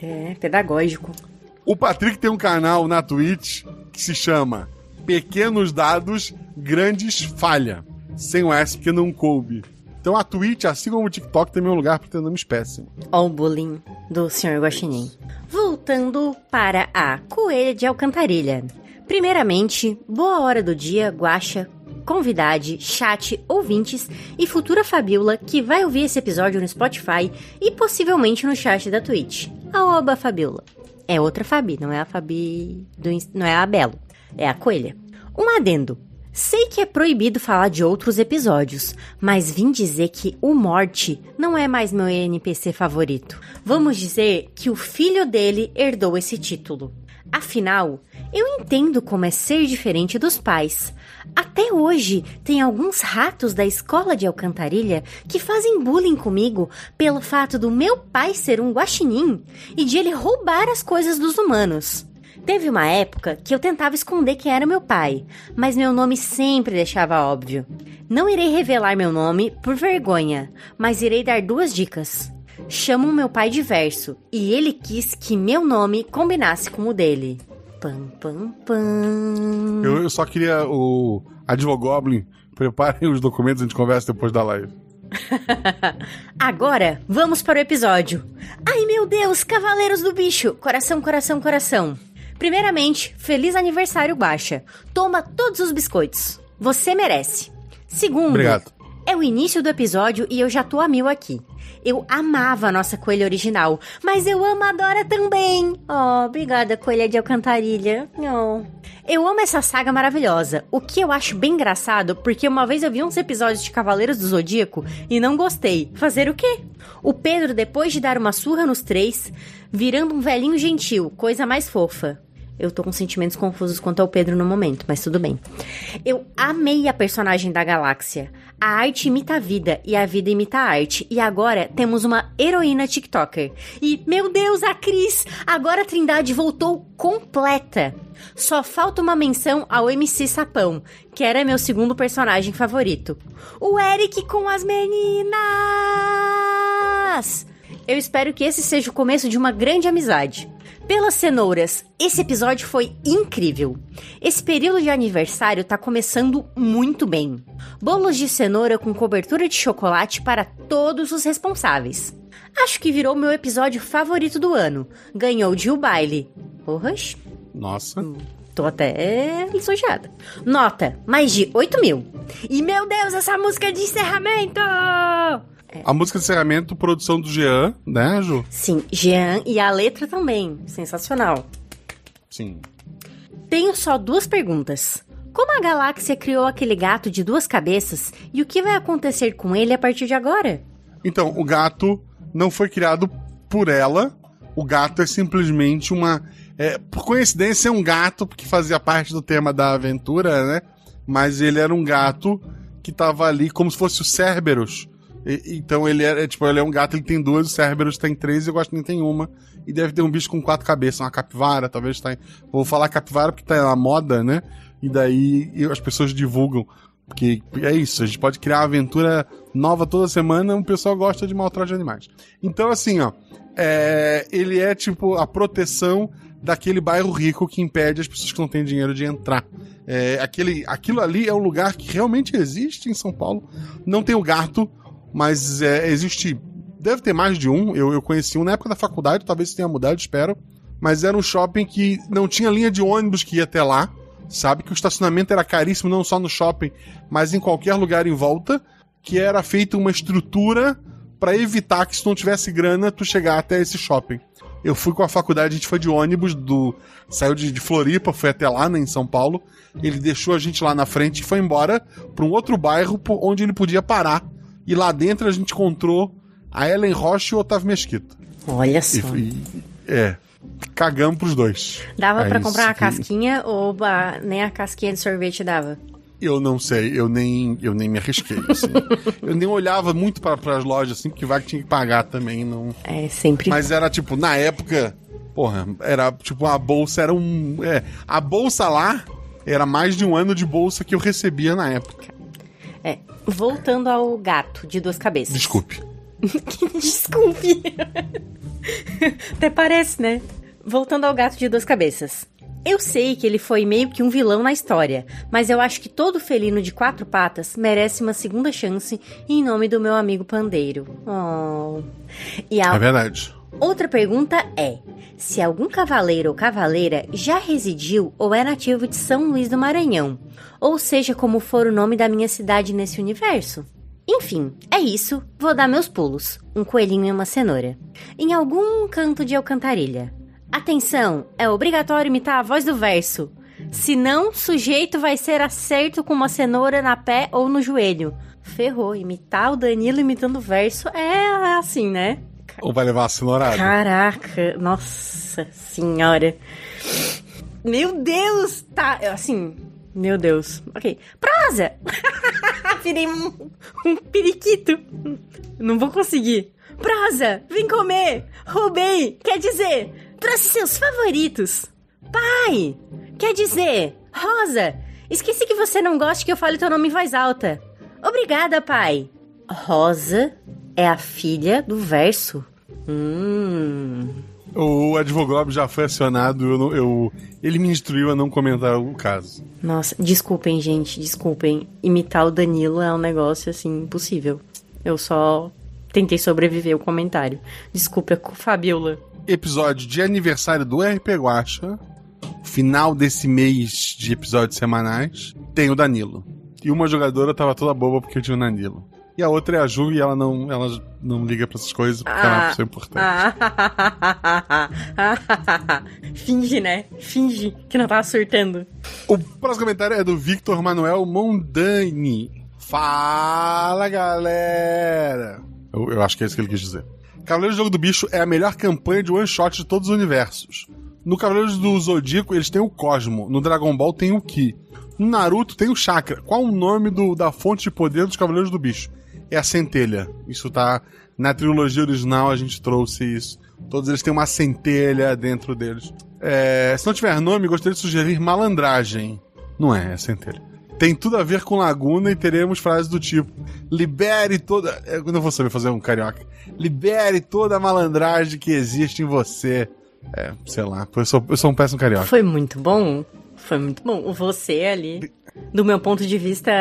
S1: É pedagógico.
S4: O Patrick tem um canal na Twitch que se chama Pequenos Dados, Grandes Falha. Sem o S, porque não coube. Então a Twitch, assim como o TikTok, tem meu lugar pra ter nomes péssimos.
S1: Ó o bullying do Sr. Guaxinim. Voltando para a Coelha de Alcantarilha. Primeiramente, boa hora do dia, guaxa, convidade, chat, ouvintes e futura Fabiola que vai ouvir esse episódio no Spotify e possivelmente no chat da Twitch. A oba Fabiola. É outra Fabi, não é a Fabi do, não é a Belo, é a Coelha. Um adendo. Sei que é proibido falar de outros episódios, mas vim dizer que o Morte não é mais meu NPC favorito. Vamos dizer que o filho dele herdou esse título. Afinal, eu entendo como é ser diferente dos pais. Até hoje, tem alguns ratos da escola de Alcantarilha que fazem bullying comigo pelo fato do meu pai ser um guaxinim e de ele roubar as coisas dos humanos. Teve uma época que eu tentava esconder quem era meu pai, mas meu nome sempre deixava óbvio. Não irei revelar meu nome por vergonha, mas irei dar duas dicas. Chamam meu pai de verso, e ele quis que meu nome combinasse com o dele. Pam, pam, pam.
S4: Eu, eu só queria o Advogoblin. Preparem os documentos, a gente conversa depois da live.
S1: Agora, vamos para o episódio. Ai meu Deus, Cavaleiros do Bicho! Coração, coração, coração. Primeiramente, feliz aniversário, Guaxa. Toma todos os biscoitos. Você merece. Segundo,
S4: Obrigado.
S1: é o início do episódio e eu já tô a mil aqui. Eu amava a nossa coelha original, mas eu amo a Dora também. Oh, obrigada, coelha de alcantarilha. Oh. Eu amo essa saga maravilhosa, o que eu acho bem engraçado, porque uma vez eu vi uns episódios de Cavaleiros do Zodíaco e não gostei. Fazer o quê? O Pedro, depois de dar uma surra nos três, virando um velhinho gentil, coisa mais fofa. Eu tô com sentimentos confusos quanto ao Pedro no momento, mas tudo bem. Eu amei a personagem da galáxia. A arte imita a vida e a vida imita a arte. E agora temos uma heroína TikToker. E, meu Deus, a Cris! Agora a Trindade voltou completa. Só falta uma menção ao MC Sapão, que era meu segundo personagem favorito. O Eric com as meninas! Eu espero que esse seja o começo de uma grande amizade. Pelas cenouras, esse episódio foi incrível. Esse período de aniversário tá começando muito bem. Bolos de cenoura com cobertura de chocolate para todos os responsáveis. Acho que virou meu episódio favorito do ano. Ganhou de o baile. Porras,
S4: Nossa.
S1: tô até lisonjeada. Nota, mais de 8 mil. E meu Deus, essa música de encerramento! É,
S4: A música de encerramento, produção do Jean, né, Ju?
S1: Sim, Jean e a letra também. Sensacional.
S4: Sim.
S1: Tenho só duas perguntas. Como a galáxia criou aquele gato de duas cabeças e o que vai acontecer com ele a partir de agora?
S4: Então, o gato não foi criado por ela. O gato é simplesmente uma. É, por coincidência, é um gato que fazia parte do tema da aventura, né? Mas ele era um gato que tava ali como se fosse o Cerberus. E- então ele é, é, tipo, ele é um gato, ele tem duas, o Cerberus tem três e gosto nem tem uma. E deve ter um bicho com quatro cabeças, uma capivara, talvez tá. em- Vou falar capivara porque tá na moda, né? E daí as pessoas divulgam. Porque é isso, a gente pode criar uma aventura nova toda semana, o pessoal gosta de maltrato de animais. Então, assim, ó, é, ele é tipo a proteção daquele bairro rico que impede as pessoas que não têm dinheiro de entrar. É, aquele, aquilo ali é um lugar que realmente existe em São Paulo. Não tem o gato, mas é, existe. Deve ter mais de um. Eu, eu conheci um na época da faculdade, talvez tenha mudado, espero. Mas era um shopping que não tinha linha de ônibus que ia até lá. Sabe que o estacionamento era caríssimo, não só no shopping, mas em qualquer lugar em volta. Que era feita uma estrutura para evitar que se não tivesse grana, tu chegar até esse shopping. Eu fui com a faculdade, a gente foi de ônibus do. Saiu de, de Floripa, foi até lá, né, em São Paulo. Ele deixou a gente lá na frente e foi embora para um outro bairro onde ele podia parar. E lá dentro a gente encontrou a Ellen Rocha e o Otávio Mesquita.
S1: Olha
S4: E,
S1: só.
S4: e- é. Cagamos pros dois.
S1: Dava
S4: É
S1: pra
S4: isso
S1: comprar uma
S4: que-
S1: casquinha ou a- nem a casquinha de sorvete dava?
S4: Eu não sei, eu nem, eu nem me arrisquei. assim. eu nem olhava muito para as lojas, assim, porque vai que tinha que pagar também. Não...
S1: É, sempre.
S4: Mas era tipo, na época, porra, era tipo, a bolsa era um. É, a bolsa lá era mais de um ano de bolsa que eu recebia na época.
S1: É, voltando ao gato de duas cabeças.
S4: Desculpe.
S1: Desculpe. Até parece, né? Voltando ao gato de duas cabeças. Eu sei que ele foi meio que um vilão na história, mas eu acho que todo felino de quatro patas merece uma segunda chance em nome do meu amigo pandeiro. Oh. E a
S4: É verdade.
S1: Outra pergunta é: se algum cavaleiro ou cavaleira já residiu ou é nativo de São Luís do Maranhão, ou seja, como for o nome da minha cidade nesse universo? Enfim, é isso. Vou dar meus pulos. Um coelhinho e uma cenoura. Em algum canto de Alcantarilha. Atenção, é obrigatório imitar a voz do verso. Senão, sujeito vai ser acerto com uma cenoura na pé ou no joelho. Ferrou, imitar o Danilo imitando o verso é assim, né?
S4: Ou vai levar a cenourada?
S1: Caraca, nossa senhora. Meu Deus, tá, assim, meu Deus. Ok, prosa! Virei um, um periquito. Não vou conseguir. Prosa, vem comer. Roubei, quer dizer, trouxe seus favoritos. Pai, quer dizer, Rosa, esqueci que você não gosta que eu fale teu nome em voz alta. Obrigada, pai. Rosa é a filha do verso. Hum.
S4: O advogado já foi acionado, eu, não- eu- ele me instruiu a não comentar o caso.
S1: Nossa, desculpem, gente, desculpem. Imitar o Danilo é um negócio assim impossível. Eu só tentei sobreviver ao comentário. Desculpa, Fabiola.
S4: Episódio de aniversário do RP Guacha, final desse mês de episódios semanais, tem o Danilo. E uma jogadora tava toda boba porque tinha o Danilo. E a outra é a Ju e ela não, ela não liga pra essas coisas porque ela é uma pessoa importante.
S1: Ah. Finge, né? Finge que não tava surtando.
S4: O próximo comentário é do Victor Manuel Mondani. Fala, galera! Eu, eu acho que é isso que ele quis dizer. Cavaleiros do Jogo do Bicho é a melhor campanha de one shot de todos os universos. No Cavaleiros do Zodíaco, eles têm o Cosmo. No Dragon Ball tem o Ki. No Naruto tem o Chakra. Qual o nome do- da fonte de poder dos Cavaleiros do Bicho? É a centelha. Isso tá. Na trilogia original a gente trouxe isso. Todos eles têm uma centelha dentro deles. É, se não tiver nome, gostaria de sugerir malandragem. Não é, é centelha. Tem tudo a ver com Laguna e teremos frases do tipo: libere toda. Eu não vou saber fazer um carioca. Libere toda a malandragem que existe em você. É, sei lá, eu sou, eu sou um péssimo carioca.
S1: Foi muito bom. Foi muito bom. Você ali, do meu ponto de vista,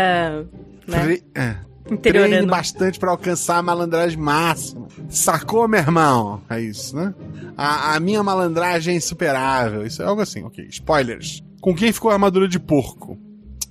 S1: né?
S4: Tre- é. Treine
S1: Interiorano.
S4: bastante pra alcançar a malandragem máxima. Sacou, meu irmão? É isso, né? A, a minha malandragem é insuperável. Isso é algo assim, ok. Spoilers. Com quem ficou a armadura de porco?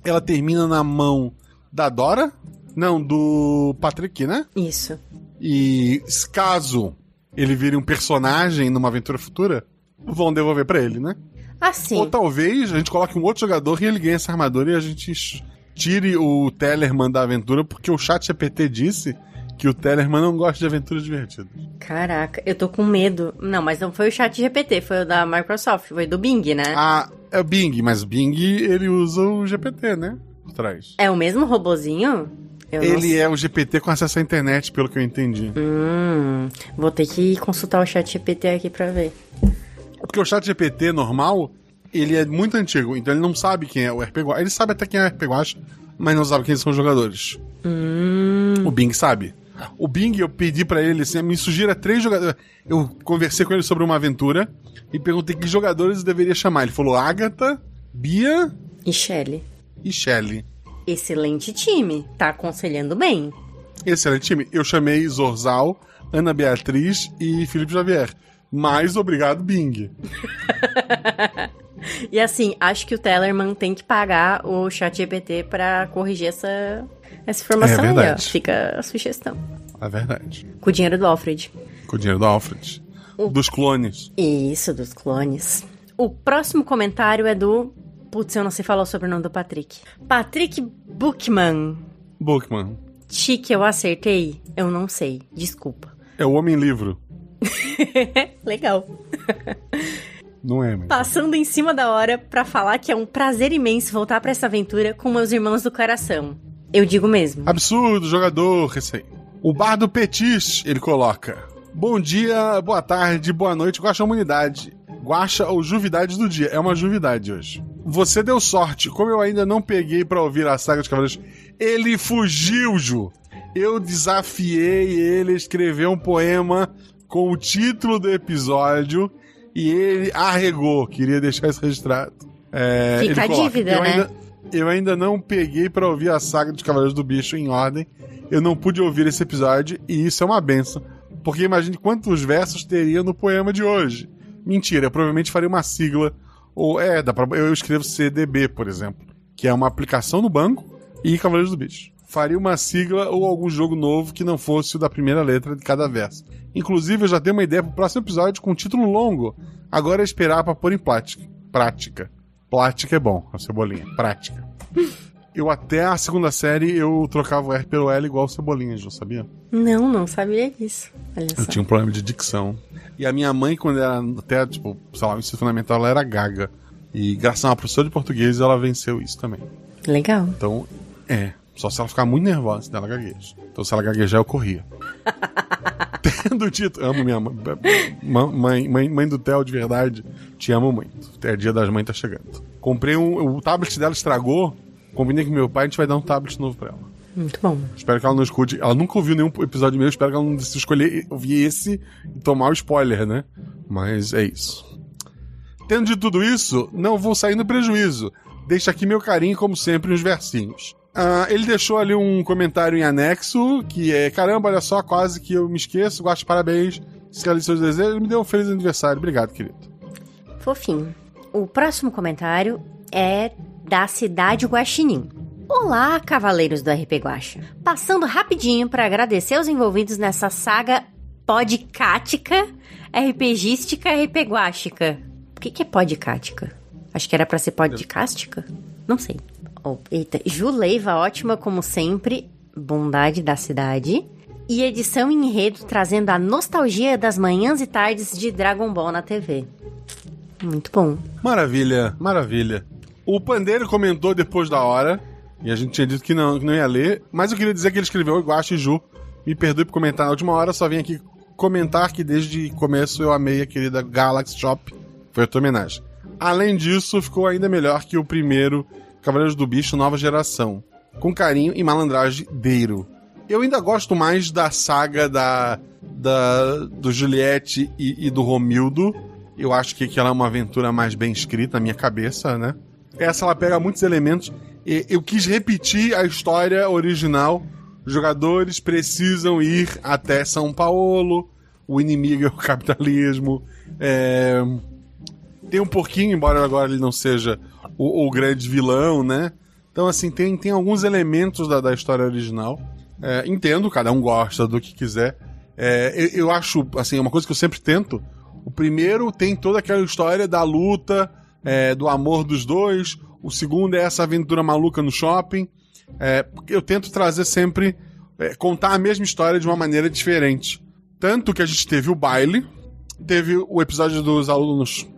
S4: Ela termina na mão da Dora? Não, do Patrick, né?
S1: Isso.
S4: E caso ele vire um personagem numa aventura futura, vão devolver pra ele, né?
S1: Assim.
S4: Ou talvez a gente coloque um outro jogador e ele ganhe essa armadura e a gente tire o Tellerman da aventura, porque o chat GPT disse que o Tellerman não gosta de aventuras divertidas.
S1: Caraca, eu tô com medo. Não, mas não foi o chat GPT, foi o da Microsoft, foi do Bing, né?
S4: Ah, é o Bing, mas o Bing ele usa o GPT, né? Por trás.
S1: É o mesmo robozinho? Eu
S4: Ele é o GPT com acesso à internet, pelo que eu entendi.
S1: Hum, vou ter que consultar o chat GPT aqui pra ver.
S4: Porque o chat GPT normal, ele é muito antigo, então ele não sabe quem é o RP Guacha. Ele sabe até quem é o RP Guacha, mas não sabe quem são os jogadores. O Bing sabe. O Bing, eu pedi pra ele, assim, me sugira três jogadores. Eu conversei com ele sobre uma aventura e perguntei que jogadores eu deveria chamar. Ele falou Agatha, Bia
S1: E Shelly?
S4: e Shelley.
S1: Excelente time, tá aconselhando bem.
S4: Excelente time. Eu chamei Zorzal, Ana Beatriz e Felipe Xavier. Mas obrigado, Bing.
S1: E assim, acho que o Tellerman tem que pagar o chat GPT pra corrigir essa, essa informação
S4: É
S1: aí, ó.
S4: verdade.
S1: Fica a sugestão.
S4: É verdade.
S1: Com o dinheiro do Alfred.
S4: Com o dinheiro do Alfred. Dos clones.
S1: Isso, dos clones. O próximo comentário é do. Putz, eu não sei falar o sobrenome do Patrick. Patrick Bookman.
S4: Bookman.
S1: Chique, eu acertei? Eu não sei. Desculpa.
S4: É o Homem-Livro.
S1: Legal.
S4: Não é.
S1: Passando em cima da hora pra falar que é um prazer imenso voltar pra essa aventura com meus irmãos do coração. Eu digo mesmo.
S4: Absurdo, jogador, recém. O bar do Petis, ele coloca. Bom dia, boa tarde, boa noite, guaxa humanidade. Guaxa ou juvidade do dia. É uma juvidade hoje. Você deu sorte. Como eu ainda não peguei pra ouvir a saga dos Cavaleiros, ele fugiu, Ju. Eu desafiei ele a escrever um poema com o título do episódio e ele arregou. Queria deixar isso registrado. É,
S1: Fica a dívida,
S4: eu
S1: né?
S4: Ainda, eu ainda não peguei pra ouvir a saga dos Cavaleiros do Bicho em ordem. Eu não pude ouvir esse episódio e isso é uma benção. Porque imagine quantos versos teria no poema de hoje. Mentira, eu provavelmente faria uma sigla. Ou é, dá pra, eu escrevo CDB, por exemplo, que é uma aplicação no banco e Cavaleiros do Bicho. Faria uma sigla ou algum jogo novo que não fosse o da primeira letra de cada verso. Inclusive, eu já tenho uma ideia pro próximo episódio com um título longo. Agora é esperar pra pôr em prática. Prática. Plática é bom, a cebolinha. Prática. Eu até a segunda série eu trocava o R pelo L igual Cebolinha, já sabia?
S1: Não, não sabia disso. Olha
S4: Eu
S1: só.
S4: tinha um problema de dicção. E a minha mãe, quando era até, tipo, sei lá, o ensino fundamental, ela era gaga. E graças a uma professora de português, ela venceu isso também.
S1: Legal.
S4: Então, é. Só se ela ficar muito nervosa, senão ela gagueja. Então, se ela gaguejar, eu corria. Tendo dito, amo minha mãe. Mãe, mãe, mãe do Theo, de verdade, te amo muito. É dia das mães, tá chegando. Comprei um. O tablet dela estragou. Combinei com meu pai, a gente vai dar um tablet novo pra ela.
S1: Muito bom.
S4: Espero que ela não escute. Ela nunca ouviu nenhum episódio meu, espero que ela não decida escolher ouvir esse e tomar o spoiler, né? Mas é isso. Tendo de tudo isso, não vou sair no prejuízo. Deixa aqui meu carinho, como sempre, uns versinhos. Ah, ele deixou ali um comentário em anexo, que é: caramba, olha só, quase que eu me esqueço, gosto parabéns. Realize seus desejos, ele me deu um feliz aniversário. Obrigado, querido.
S1: Fofinho. O próximo comentário é da cidade Guaxinim. Olá, cavaleiros do RP Guaxa. Passando rapidinho para agradecer aos envolvidos nessa saga podcática, RPGística, RP Guaxica. O que, que é podcática? Acho que era para ser podcástica? Não sei. Oh, eita, Juleiva, ótima como sempre. Bondade da cidade. E edição em enredo trazendo a nostalgia das manhãs e tardes de Dragon Ball na TV. Muito bom.
S4: Maravilha, maravilha. O Pandeiro comentou depois da hora, e a gente tinha dito que não, que não ia ler, mas eu queria dizer que ele escreveu Iguache Ju. Me perdoe por comentar na última hora, só vim aqui comentar que desde o começo eu amei a querida Galaxy Shop. Foi a tua homenagem. Além disso, ficou ainda melhor que o primeiro Cavaleiros do Bicho Nova Geração. Com carinho e malandragem deiro. Eu ainda gosto mais da saga da, da do Juliette e, e do Romildo. Eu acho que aquela é uma aventura mais bem escrita na minha cabeça, né? Essa ela pega muitos elementos. Eu quis repetir a história original. Jogadores precisam ir até São Paulo. O inimigo é o capitalismo. É, Tem um porquinho, embora agora ele não seja o, o grande vilão, né? Então, assim, tem, tem alguns elementos da, da história original. É, entendo, cada um gosta do que quiser. É, eu, eu acho, assim, uma coisa que eu sempre tento. O primeiro tem toda aquela história da luta, é, do amor dos dois. O segundo é essa aventura maluca no shopping. É, eu tento trazer sempre. é, contar a mesma história de uma maneira diferente. Tanto que a gente teve o baile, teve o episódio dos alunos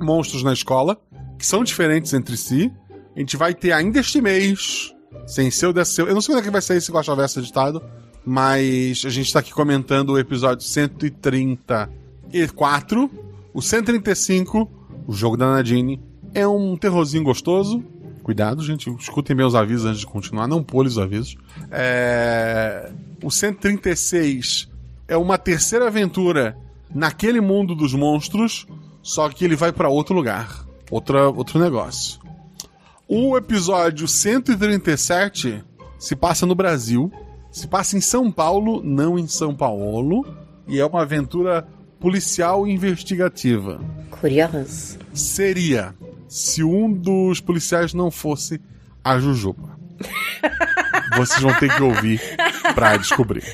S4: monstros na escola, que são diferentes entre si. A gente vai ter ainda este mês, sem ser o desse seu. Eu não sei quando é que vai sair esse Guacha editado, mas a gente tá aqui comentando o episódio 134. O 135, o jogo da Nadine, é um terrorzinho gostoso. Cuidado, gente, escutem meus avisos antes de continuar, não pule os avisos. É... O 136 é uma terceira aventura naquele mundo dos monstros, só que ele vai pra outro lugar, outra, outro negócio. O episódio 137 se passa no Brasil, se passa em São Paulo, não em São Paulo, e é uma aventura policial investigativa.
S1: Curioso.
S4: Seria se um dos policiais não fosse a Jujuba. Vocês vão ter que ouvir pra descobrir.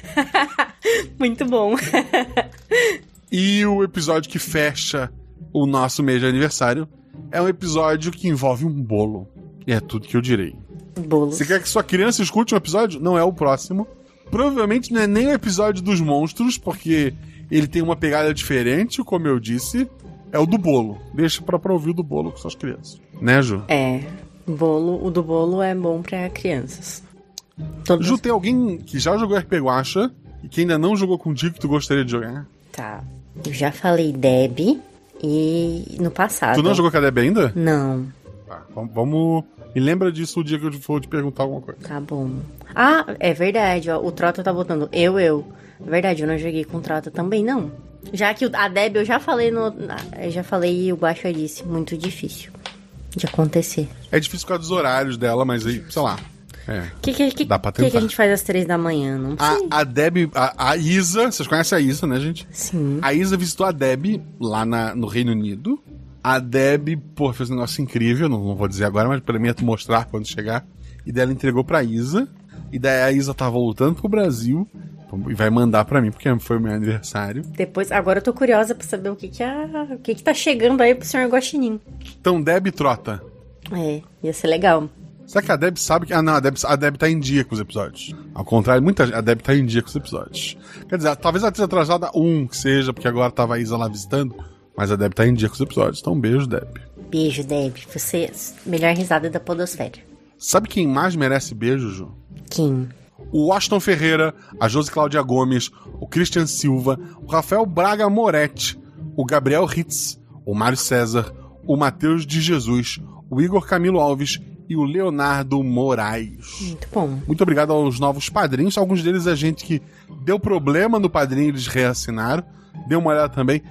S1: Muito bom.
S4: E o episódio que fecha o nosso mês de aniversário é um episódio que envolve um bolo. E é tudo que eu direi.
S1: Bolos.
S4: Você quer que sua criança escute um episódio? Não é o próximo. Provavelmente não é nem o episódio dos monstros, porque ele tem uma pegada diferente, como eu disse. É o do bolo. Deixa pra, pra ouvir o do bolo com suas crianças. Né, Ju?
S1: É. Bolo, o do bolo é bom pra crianças. Todos...
S4: Ju, tem alguém que já jogou RP Guacha e que ainda não jogou contigo que tu gostaria de jogar?
S1: Tá. Eu já falei Deb e no passado.
S4: Tu não jogou com a Deb ainda?
S1: Não.
S4: Tá, vamos-. Me lembra disso o dia que eu for te perguntar alguma coisa.
S1: Tá bom. Ah, é verdade, ó. O Trota tá botando eu, eu. É verdade, eu não joguei com o Trota também, não. Já que a Deb eu já falei no. Eu já falei e o Baixo disse. Muito difícil de acontecer.
S4: É difícil por causa dos horários dela, mas aí, sei lá. É.
S1: O que, que, que,
S4: Dá pra
S1: que, que
S4: tentar.
S1: a gente faz às três da manhã? Não sei.
S4: A, a Deb, a, a Isa, vocês conhecem a Isa, né, gente?
S1: Sim.
S4: A Isa visitou a Deb lá na- no Reino Unido. A Deb, pô, fez um negócio incrível, não, não vou dizer agora, mas pra mim é tu mostrar quando chegar. E daí ela entregou pra Isa. E daí a Isa tá voltando pro Brasil e vai mandar pra mim, porque foi o meu aniversário.
S1: Depois, agora eu tô curiosa pra saber o que que, a, o que, que tá chegando aí pro senhor Guaxinim.
S4: Então, Deb trota.
S1: É, ia ser legal.
S4: Será que a Deb sabe que. Ah, não, a Deb, a Deb tá em dia com os episódios. Ao contrário, muita gente- a Deb tá em dia com os episódios. Quer dizer, talvez ela esteja atrasada um, que seja, porque agora tava a Isa lá visitando. Mas a Deb tá em dia com os episódios. Então, um beijo, Deb.
S1: Beijo, Deb. Você melhor risada da podosfera.
S4: Sabe quem mais merece beijo, Ju?
S1: Kim.
S4: O Washington Ferreira, a Josi Cláudia Gomes, o Christian Silva, o Rafael Braga Moretti, o Gabriel Ritz, o Mário César, o Matheus de Jesus, o Igor Camilo Alves e o Leonardo Moraes.
S1: Muito bom.
S4: Muito obrigado aos novos padrinhos. Alguns deles é gente que deu problema no padrinho, eles reassinaram. Dê uma olhada também.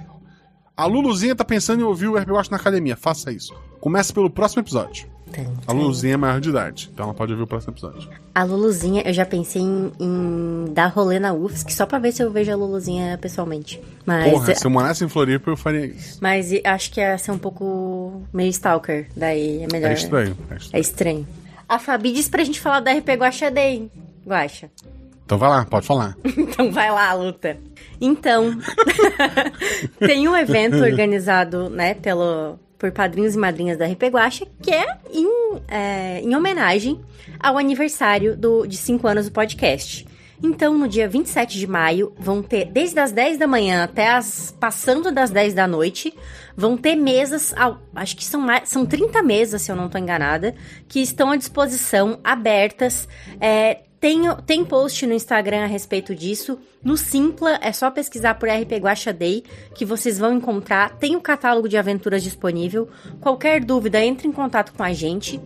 S4: A Luluzinha tá pensando em ouvir o RP Watch na academia. Faça isso. Comece pelo próximo episódio. A Luluzinha é maior de idade, então ela pode ouvir o próximo episódio.
S1: A Luluzinha, eu já pensei em, em dar rolê na UFSC só pra ver se eu vejo a Luluzinha pessoalmente. Mas,
S4: Porra, se eu morasse em Floripa, eu faria isso.
S1: mas acho que ia ser um pouco meio stalker. Daí é melhor.
S4: É estranho. É
S1: É
S4: estranho.
S1: estranho. A Fabi disse pra gente falar da RP Guaxa Day. Guaxa.
S4: Então vai lá, pode falar.
S1: Então vai lá, luta. Então, tem um evento organizado, né, pelo, por padrinhos e madrinhas da RP Guacha, que é em, é, em homenagem ao aniversário do, de 5 anos do podcast. Então, no dia 27 de maio, vão ter, desde as 10 da manhã até as. passando das 10 da noite, vão ter mesas, acho que são, são 30 mesas, se eu não estou enganada, que estão à disposição, abertas. É, tem, tem post no Instagram a respeito disso. No Simpla, é só pesquisar por RP Guacha Day, que vocês vão encontrar. Tem o catálogo de aventuras disponível. Qualquer dúvida, entre em contato com a gente.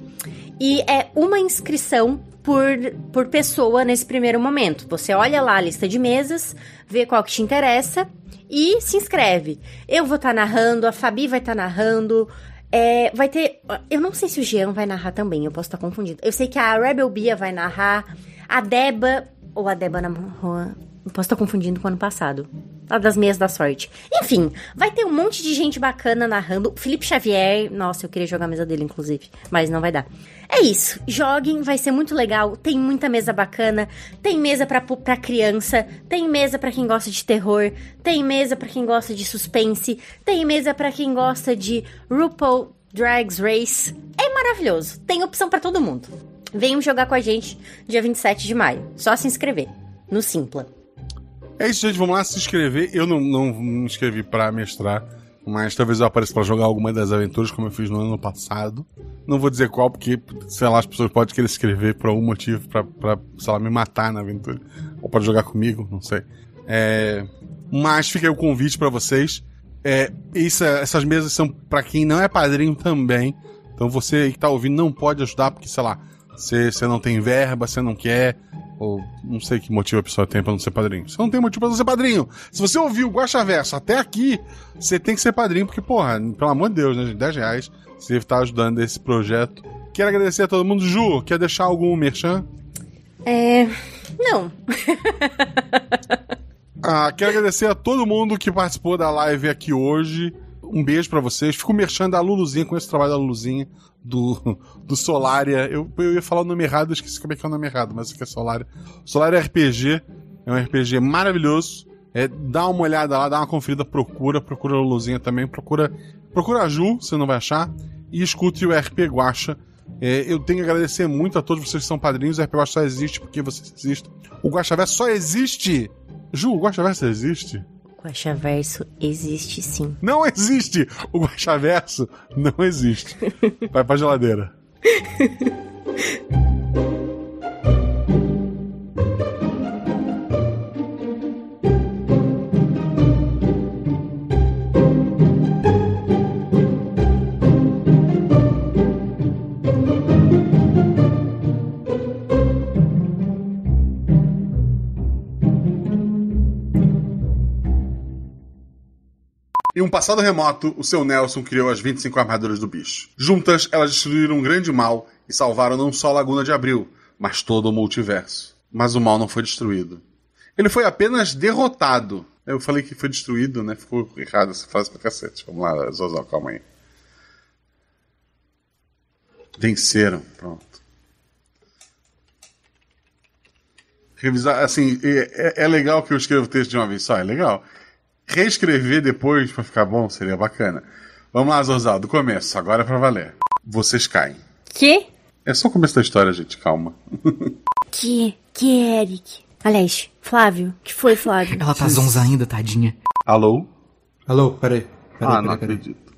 S1: E é uma inscrição por, por pessoa nesse primeiro momento. Você olha lá a lista de mesas, vê qual que te interessa e se inscreve. Eu vou estar narrando, a Fabi vai estar narrando. é, vai ter. Eu não sei se o Jean vai narrar também, eu posso estar confundindo. Eu sei que a Rebel Bia vai narrar, a Deba. Ou a Deba na. Posso estar confundindo com o ano passado. A das meias da sorte. Enfim, vai ter um monte de gente bacana narrando. Felipe Xavier, nossa, eu queria jogar a mesa dele, inclusive, mas não vai dar. É isso, joguem, vai ser muito legal. Tem muita mesa bacana, tem mesa pra, pra criança, tem mesa pra quem gosta de terror, tem mesa pra quem gosta de suspense, tem mesa pra quem gosta de RuPaul Drags Race. É maravilhoso, tem opção pra todo mundo. Venham jogar com a gente dia 27 de maio. Só se inscrever no Simpla.
S4: É isso, gente. Vamos lá se inscrever. Eu não, não me inscrevi pra mestrar, mas talvez eu apareça pra jogar alguma das aventuras, como eu fiz no ano passado. Não vou dizer qual, porque, sei lá, as pessoas podem querer escrever por algum motivo pra, pra sei lá, me matar na aventura. Ou pra jogar comigo, não sei. É... Mas fica aí o convite pra vocês. É, isso, essas mesas são pra quem não é padrinho também. Então você que tá ouvindo não pode ajudar, porque, sei lá, você, não tem verba, você não quer, ou não sei que motivo a pessoa tem pra não ser padrinho. Você não tem motivo pra não ser padrinho. Se você ouviu o Guaxa Verso até aqui, você tem que ser padrinho, porque, porra, pelo amor de Deus, né, gente? 10 reais, você tá ajudando esse projeto. Quero agradecer a todo mundo. Ju, quer deixar algum merchan?
S1: É. Não.
S4: Ah, quero agradecer a todo mundo que participou da live aqui hoje. Um beijo pra vocês. Fico merchando da Luluzinha, com esse trabalho da Luluzinha, do, do Solaria. Eu, eu ia falar o nome errado, esqueci como é que é o nome errado, mas aqui é Solaria. Solaria RPG é um RPG maravilhoso. É, dá uma olhada lá, dá uma conferida, procura, procura a Luluzinha também, procura, procura a Ju, você não vai achar, e escute o RP Guacha. É, eu tenho que agradecer muito a todos vocês que são padrinhos. O RP Guacha só existe porque vocês existem. O Guacha Verso só existe Ju, o Guaxaverso existe?
S1: Guaxaverso existe sim.
S4: Não existe! O Guaxaverso não existe. Vai pra geladeira. Em um passado remoto, o seu Nelson criou as 25 armaduras do bicho. Juntas, elas destruíram um grande mal e salvaram não só a Laguna de Abril, mas todo o multiverso. Mas o mal não foi destruído. Ele foi apenas derrotado. Eu falei que foi destruído, né? Ficou errado essa frase pra cacete. Vamos lá, Zozal, calma aí. Venceram, pronto. Revisar, assim, é, é- é legal que eu escrevo texto de uma vez só, é legal. Reescrever depois pra ficar bom seria bacana. Vamos lá, Zorzal, do começo, agora é pra valer. Vocês caem.
S1: Que?
S4: É só o começo da história, gente, calma.
S1: Que? Que, Eric? Aliás, Flávio. que foi, Flávio?
S5: Ela tá zonza ainda, tadinha.
S4: Alô?
S6: Alô, peraí. peraí
S4: ah, não
S6: peraí, peraí.
S4: acredito.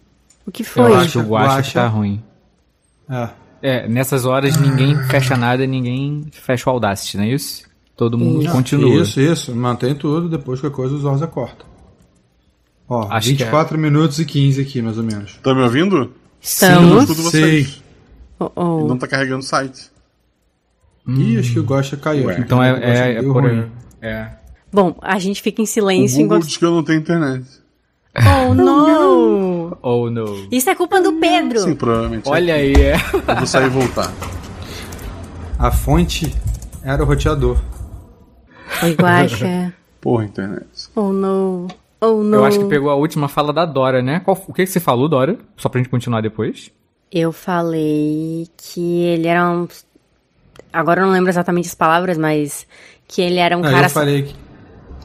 S1: O que
S5: Eu
S1: foi?
S5: acho que o Guacha
S6: Guaxa.
S5: tá ruim.
S6: Ah,
S5: É, nessas horas ninguém fecha nada, ninguém fecha o Audacity, não é isso? Todo mundo continua.
S6: Isso, isso. Mantém tudo, depois que a coisa o Zorza corta. Ó,
S5: Acho que é.
S6: 24 minutos e 15 aqui, mais ou menos.
S4: Tá me ouvindo?
S1: Estamos.
S4: Tudo vocês.
S6: Sei.
S1: Oh, oh.
S4: Não tá carregando o site.
S6: Ih, acho que o Gosta caiu.
S4: Ué.
S5: Então
S6: O
S5: é, é, é por
S6: ruim.
S5: É.
S1: Bom, a gente fica em
S4: O
S1: silêncio
S4: Google
S1: enquanto.
S4: diz que eu não tenho internet.
S1: Oh, não!
S5: Oh, no.
S1: Isso é culpa do Pedro.
S4: Sim, provavelmente.
S5: Olha aí, é.
S4: Eu vou sair e voltar.
S6: A fonte era o roteador.
S1: Oi, Guaxa.
S4: Porra, internet.
S1: Oh, não. Oh, não.
S5: Eu acho que pegou a última fala da Dora, né? Qual- o que, que você falou, Dora? Só pra gente continuar depois.
S1: Eu falei que ele era um. Agora eu não lembro exatamente as palavras, mas que ele era um
S6: Ah,
S1: cara.
S6: eu falei que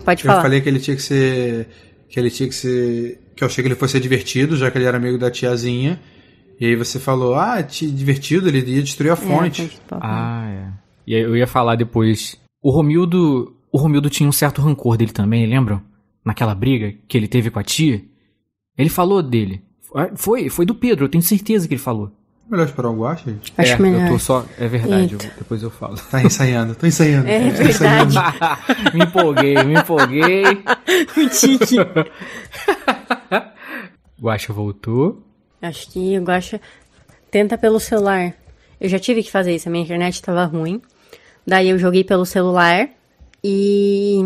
S1: Pode
S6: eu
S1: falar.
S6: falei que ele tinha que ser que ele tinha que ser que eu achei que ele fosse ser divertido, já que ele era amigo da tiazinha. E aí você falou: "Ah, ti- divertido, ele ia destruir a
S1: É,
S6: fonte".
S1: fonte do papo.
S5: Ah, é. E aí eu ia falar depois. O Romildo. O Romildo tinha um certo rancor dele também, lembram? Naquela briga que ele teve com a tia. Ele falou dele. Foi, foi do Pedro, eu tenho certeza que ele falou.
S6: Melhor esperar o Guacha, gente.
S1: Acho
S5: é,
S1: melhor.
S5: eu tô só. É verdade, eu- depois eu falo.
S6: Tá ensaiando, tô ensaiando.
S1: É
S6: tô ensaiando.
S1: verdade.
S5: me empolguei, me empolguei.
S1: o Tique.
S5: Guacha voltou.
S1: Acho que o Guaxa tenta pelo celular. Eu já tive que fazer isso, a minha internet tava ruim. Daí eu joguei pelo celular e.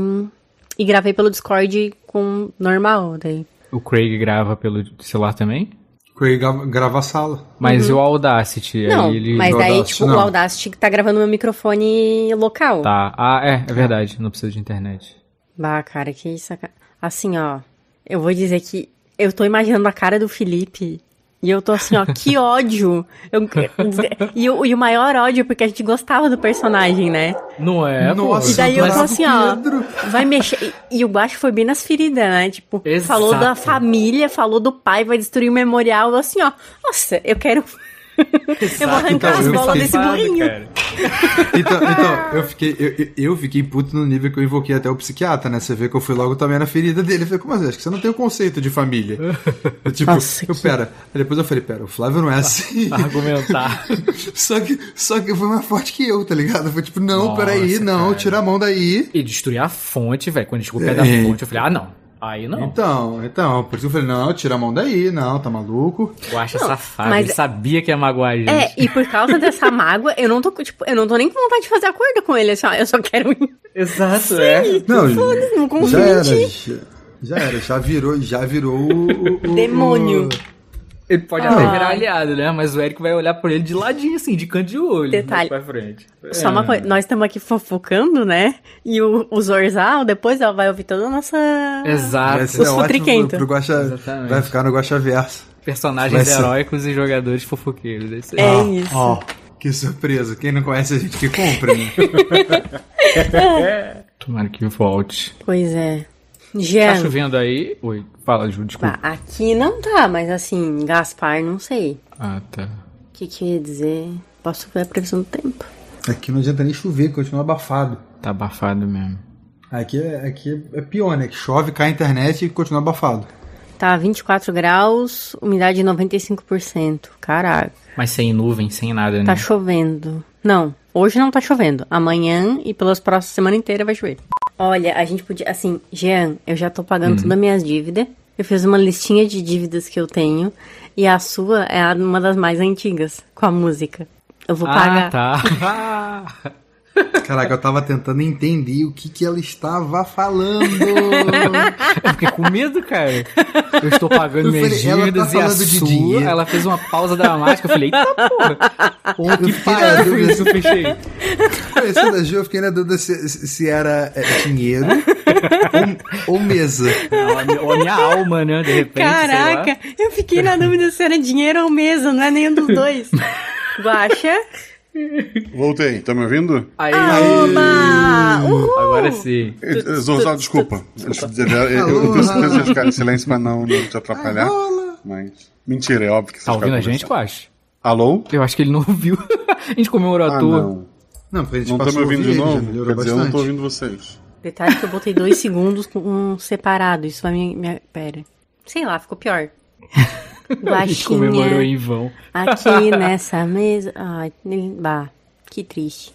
S1: E gravei pelo Discord com normal. Daí.
S5: O Craig grava pelo celular também.
S6: Craig grava, a sala.
S5: Mas o Audacity,
S1: Uhum. Não,
S5: aí ele.
S1: mas
S6: o
S1: daí,
S6: Audacity
S1: tipo,
S6: não.
S1: o Audacity tá gravando meu microfone local.
S5: Tá. Ah, é, é verdade. Não precisa de internet.
S1: Bah, cara, que isso. Assim, ó. Eu vou dizer que eu tô imaginando a cara do Felipe. E eu tô assim, ó, que ódio. Eu- e, o, e o maior ódio, porque a gente gostava do personagem, né?
S5: Não é, pô.
S1: E daí eu
S6: mas
S1: tô assim, ó,
S6: Pedro-
S1: vai mexer. E, e o Guacho foi bem nas feridas, né? Tipo,
S5: Exato.
S1: falou da família, falou do pai, vai destruir o memorial. Eu assim, ó, nossa, eu quero. eu vou arrancar
S6: Então,
S1: as bolas
S6: fiquei-
S1: desse burrinho.
S6: Então, então eu fiquei eu, eu- fiquei puto no nível que eu invoquei até o psiquiatra, né? Você vê que eu fui logo também na ferida dele. Eu falei, como assim? Acho que você não tem o conceito de família. Eu, tipo,
S1: Nossa,
S6: eu,
S1: que-
S6: pera. Aí depois eu falei, pera, o Flávio não é assim.
S5: Argumentar.
S6: só, que, só que foi mais forte que eu, tá ligado? Foi tipo, não,
S5: Nossa,
S6: peraí, não,
S5: cara.
S6: tira a mão daí.
S5: E destruir a fonte, velho. Quando gente chegou perto da
S6: É.
S5: fonte, eu falei, ah, não. Aí não.
S6: Então, então, por isso eu falei, não, tira a mão daí, não, tá maluco.
S5: Eu acho safado.
S1: mas-
S5: Ele sabia que ia magoar a gente.
S1: É, e por causa dessa mágoa, eu não tô, tipo, eu não tô nem com vontade de fazer acordo com ele, assim, ó, eu só quero
S5: Exato, é.
S6: Não,
S1: não
S6: já era, já, já era, já virou, já virou o, o- o-
S1: Demônio.
S5: Ele pode
S1: Ah.
S5: até virar aliado, né? Mas o Eric vai olhar por ele de ladinho, assim, de canto de olho.
S1: Detalhe.
S5: Pra frente.
S1: Só
S5: É.
S1: uma coisa, nós estamos aqui fofocando, né? E o, o Zorzal, depois ela vai ouvir toda a nossa.
S5: Exato.
S6: Vai ser
S1: Os
S6: ótimo
S1: futriquenta.
S6: pro Guaxa,
S5: Exatamente.
S6: vai ficar no Guaxa Verso.
S5: Personagens
S6: ser-
S5: heróicos e jogadores fofoqueiros. É.
S1: É
S6: Ó,
S1: isso.
S6: Ó, que surpresa. Quem não conhece a gente que compra, né?
S5: Tomara que volte.
S1: Pois é.
S5: Tá
S1: Jean,
S5: chovendo aí? Oi, fala, Ju, desculpa.
S1: pá, aqui não tá, mas assim, Gaspar, não sei.
S5: Ah, tá.
S1: O que quer dizer? Posso ver a previsão do tempo?
S6: Aqui não adianta nem chover, continua abafado.
S5: Tá abafado mesmo.
S6: Aqui é, aqui é pior, né? Que chove, cai a internet e continua abafado.
S1: Tá 24 graus, umidade 95%. Caraca,
S5: Mas sem nuvem, sem nada, né?
S1: tá chovendo. Não, hoje não tá chovendo. Amanhã e pelas próximas semana inteira vai chover. Olha, a gente podia. Assim, Jean, eu já tô pagando todas as minhas dívidas. Eu fiz uma listinha de dívidas que eu tenho. E a sua é uma das mais antigas, com a música. Eu vou
S5: ah,
S1: pagar.
S5: tá.
S6: Caraca, eu tava tentando entender o que, que ela estava falando.
S5: Eu fiquei com medo, cara. Eu estou pagando
S6: Eu
S5: minhas
S6: tá
S5: dívidas e a
S6: falando de
S5: sua.
S6: dinheiro.
S5: Ela fez uma pausa dramática. Eu falei, eita porra. Pô, que parada foi
S6: dúvida
S5: isso eu fechei.
S6: Conhecendo a Ju, eu fiquei na dúvida se, se era é, dinheiro ou, ou mesa.
S5: Ou a minha- ou a minha alma, né? De repente. sei lá.
S1: Caraca, eu fiquei na dúvida se era dinheiro ou mesa, não é nenhum dos dois. Guaxa?
S4: Voltei, tá me ouvindo?
S5: Aí!
S1: Uhul!
S5: agora sim.
S4: Eh, eh, Zorzal, desculpa. Eu tenho certeza de ficar em silêncio pra não, não te atrapalhar. Mas. Mentira, é óbvio que você
S5: Tá ouvindo a gente, acho?
S4: Alô?
S5: Eu acho que ele não ouviu. a gente comemorou à
S4: Ah,
S5: toa.
S4: não.
S6: Não, porque a gente
S4: Não tá me ouvindo de novo?
S6: melhorou
S4: Quer dizer, eu não tô
S6: bastante.
S4: ouvindo vocês.
S1: Detalhe que eu botei dois segundos com um separado. Isso vai me. me pera. Sei lá, ficou pior.
S5: A gente comemorou em vão.
S1: aqui nessa mesa. Ai, bah, que triste.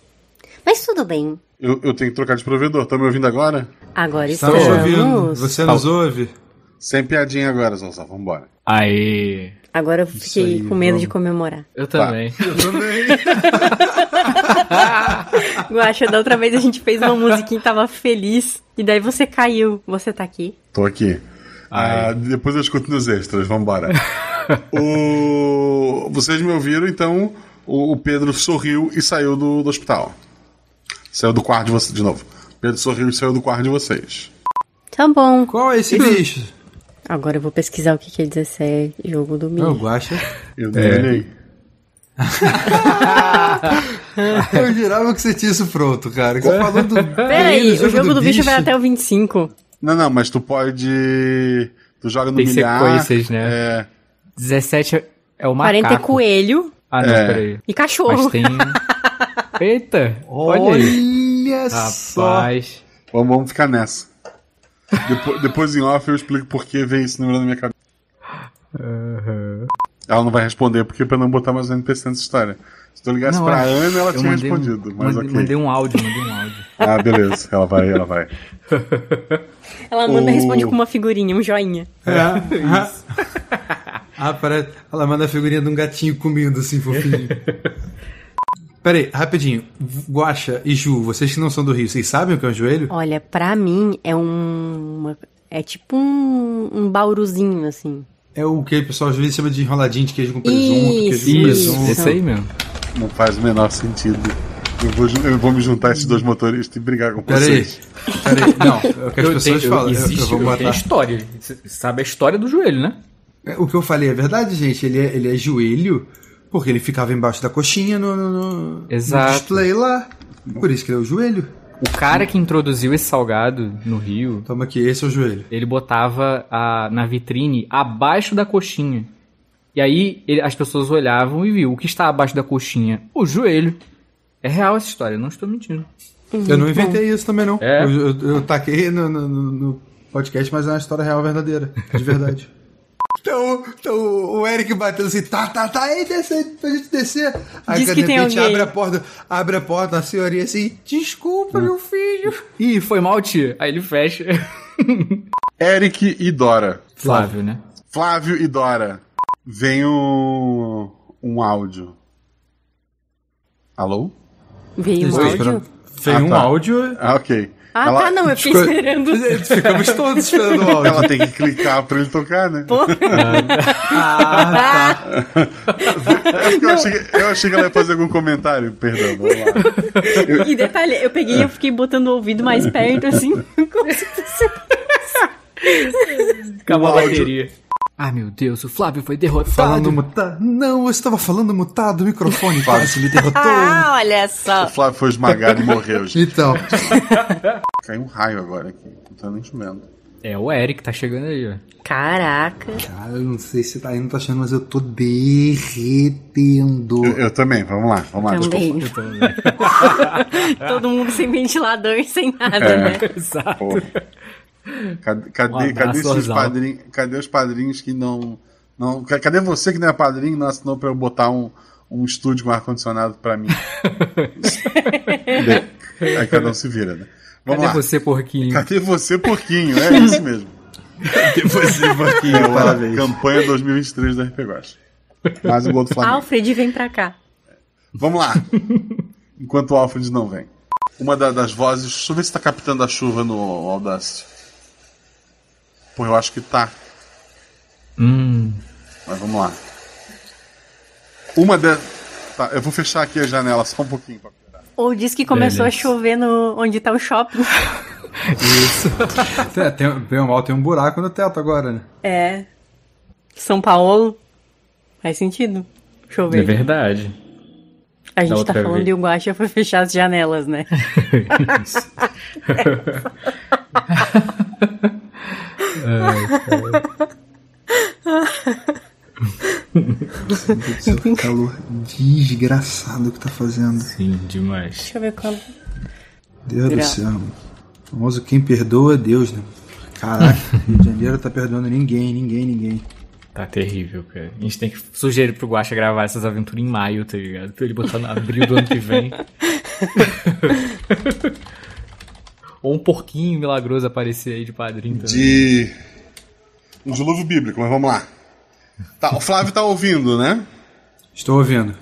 S1: Mas tudo bem.
S4: Eu, eu tenho que trocar de provedor. Tá me ouvindo agora?
S1: Agora
S6: Estamos ouvindo.
S1: estamos.
S6: Você nos ouve?
S4: Sem piadinha agora, Zorzal. Vambora.
S5: Aê.
S1: Agora eu fiquei
S6: aí,
S1: com medo
S6: vamos.
S1: de comemorar.
S5: Eu também.
S6: Eu também.
S1: Guaxa, da outra vez a gente fez uma musiquinha e tava feliz. E daí você caiu. Você tá aqui.
S4: Tô aqui. Ah, depois eu escuto nos extras, vambora. o... Vocês me ouviram, então o Pedro sorriu e saiu do, do hospital. Saiu do quarto de vocês, de novo. Pedro sorriu e saiu do quarto de vocês.
S1: Tá bom.
S6: Qual é esse bicho?
S1: Agora eu vou pesquisar o que quer dizer se é jogo do
S6: É o
S1: milho.
S6: Guaxa.
S4: Eu delirei.
S6: Eu jurava que você tinha isso pronto, cara. Que você falou do.
S1: Peraí, o jogo, do, bicho vai até o 25.
S4: Não, não, mas tu pode. Tu joga no
S5: Tem
S4: milhar.
S5: sequências, né?
S4: É.
S5: 17 é o
S1: 40 é
S5: macaco.
S1: coelho
S5: Ah, não,
S4: É.
S5: peraí.
S1: e
S5: Mas
S1: cachorro.
S5: tem... Eita, olha aí.
S6: Olha só.
S5: Rapaz.
S4: Vamos, vamos ficar nessa. Depois, depois em off eu explico por que veio esse número na minha cabeça. Ela não vai responder porque pra não botar mais um NPC nessa história. Se tu ligasse
S5: Não,
S4: pra
S5: eu-
S4: Ana, ela
S5: eu
S4: tinha
S5: mandei um-
S4: respondido. Mas
S5: mandei,
S4: ok.
S5: mandei um áudio, mandei um áudio.
S4: Ah, beleza. Ela vai, ela vai.
S1: Ela manda
S4: O-
S1: responde com uma figurinha, um joinha.
S6: Ah, parece... Ela manda a figurinha de um gatinho comendo assim, fofinho. Peraí, rapidinho. Guaxa e Ju, vocês que não são do Rio, vocês sabem o que é um joelho?
S1: Olha, pra mim é um. uma- é tipo um, um bauruzinho, assim.
S6: É o que o pessoal às vezes chama de enroladinho de queijo com presunto,
S1: Isso,
S6: queijo com
S5: Isso,
S6: presunto.
S5: esse aí mesmo.
S4: Não faz o menor sentido. Eu vou, eu vou me juntar a esses dois motoristas e brigar com
S6: Peraí.
S4: vocês.
S6: Peraí. Não, é o que as
S5: Eu
S6: pessoas
S5: tenho-
S6: falam. Eu,
S5: existe,
S6: eu vou botar.
S5: história. Você sabe a história do joelho, né?
S6: É, O que eu falei é verdade, gente. Ele é, ele é joelho porque ele ficava embaixo da coxinha no, no- no- display lá. Por isso que ele é o joelho.
S5: O cara que introduziu esse salgado no Rio,
S6: Toma aqui, esse é o joelho.
S5: ele botava a, na vitrine abaixo da coxinha. E aí ele- as pessoas olhavam e viam o que está abaixo da coxinha? O joelho. É real essa história, não estou mentindo.
S6: Eu não inventei isso também, não.
S5: É?
S6: Eu, eu, eu taquei no, no- no- podcast, mas é uma história real verdadeira. De verdade. então, então o Eric bateu assim, tá, tá, tá, aí desce aí pra gente descer. Aí
S1: Diz
S6: de
S1: que tem
S6: repente
S1: alguém.
S6: abre a porta, abre a porta, a senhorinha assim, desculpa, meu filho.
S5: Ih, foi mal, tia. Aí ele fecha.
S4: Eric e Dora.
S5: Flávio, né?
S4: Flávio e Dora. Vem um, um áudio. Alô?
S1: Veio um áudio.
S6: esperando. Veio
S4: Ah,
S6: um
S4: tá.
S6: áudio.
S4: Ah, ok.
S1: Ah,
S4: Ela-
S1: tá, não, eu fiquei
S6: Ficou-
S1: esperando.
S6: Ficamos todos esperando o áudio.
S4: Ela tem que clicar pra ele tocar, né?
S6: Ah, tá.
S4: É eu, achei, que- eu achei que ela ia fazer algum comentário. Perdão, vamos lá.
S1: E detalhe, eu peguei e eu fiquei botando o ouvido mais perto, assim, como se fosse...
S5: Acabou a
S4: áudio.
S5: Ah, meu Deus, o Flávio foi derrotado.
S6: Falando mutado. Não, eu estava falando mutado, o microfone quase me derrotou.
S1: Ah, olha
S4: O
S1: só.
S4: Flávio foi esmagado e morreu. gente.
S6: Então,
S4: Caiu um raio agora aqui. Não tá nem chovendo.
S5: É o Eric, tá chegando aí, ó.
S1: Caraca.
S6: cara, eu não sei se tá não tá achando, mas eu tô derretendo.
S4: Eu, eu também, vamos lá, vamos lá.
S1: Também. Todo mundo sem ventilador e sem nada,
S4: É.
S1: né?
S5: Exato.
S4: Pô. Cadê, cadê,
S5: Um
S4: cadê, padrinhos, cadê os padrinhos que não, não. ca- Cadê você que não é padrinho e não assinou pra eu botar um, um estúdio com ar-condicionado pra mim? Aí cada um se vira, né? Vamos
S5: Cadê
S4: lá.
S5: você, porquinho?
S4: Cadê você, porquinho? É isso mesmo.
S6: Você,
S4: É
S6: Marquinhos,
S4: a
S6: parabéns.
S4: campanha 2023 da RP Guacha. Mais um gol do Flamengo.
S1: Alfred, vem pra cá.
S4: Vamos lá. Enquanto o Alfred não vem. Uma da- das vozes. Deixa eu ver se tá captando a chuva no Audacity. Pô, eu acho que tá.
S5: Hum.
S4: Mas vamos lá. Uma da. Tá, eu vou fechar aqui a janela só um pouquinho. pra.
S1: Ou diz que começou
S5: Beleza.
S1: a chover no, onde tá o shopping.
S6: É, tem, bem ou mal, tem um buraco no teto agora, né?
S1: É. São Paulo. Faz sentido.
S5: É
S1: Chover.
S5: verdade.
S1: a gente tá falando
S5: vez.
S1: e o Guaxa foi fechar as janelas, né?
S5: Isso. Ai, cara.
S6: Esse calor desgraçado que tá fazendo.
S5: Sim, demais.
S1: Deixa eu ver quando.
S6: Deus do
S1: Gra-
S6: céu. O famoso quem perdoa é Deus, né? Caraca, Rio de Janeiro tá perdoando ninguém, ninguém, ninguém.
S5: Tá terrível, cara. A gente tem que sugerir pro Guaxa gravar essas aventuras em maio, tá ligado? Pra ele botar no abril do ano que vem. Ou um porquinho milagroso aparecer aí de padrinho também.
S4: De. Um dilúvio bíblico, mas vamos lá. Tá, o Flávio tá ouvindo, né?
S6: Estou ouvindo.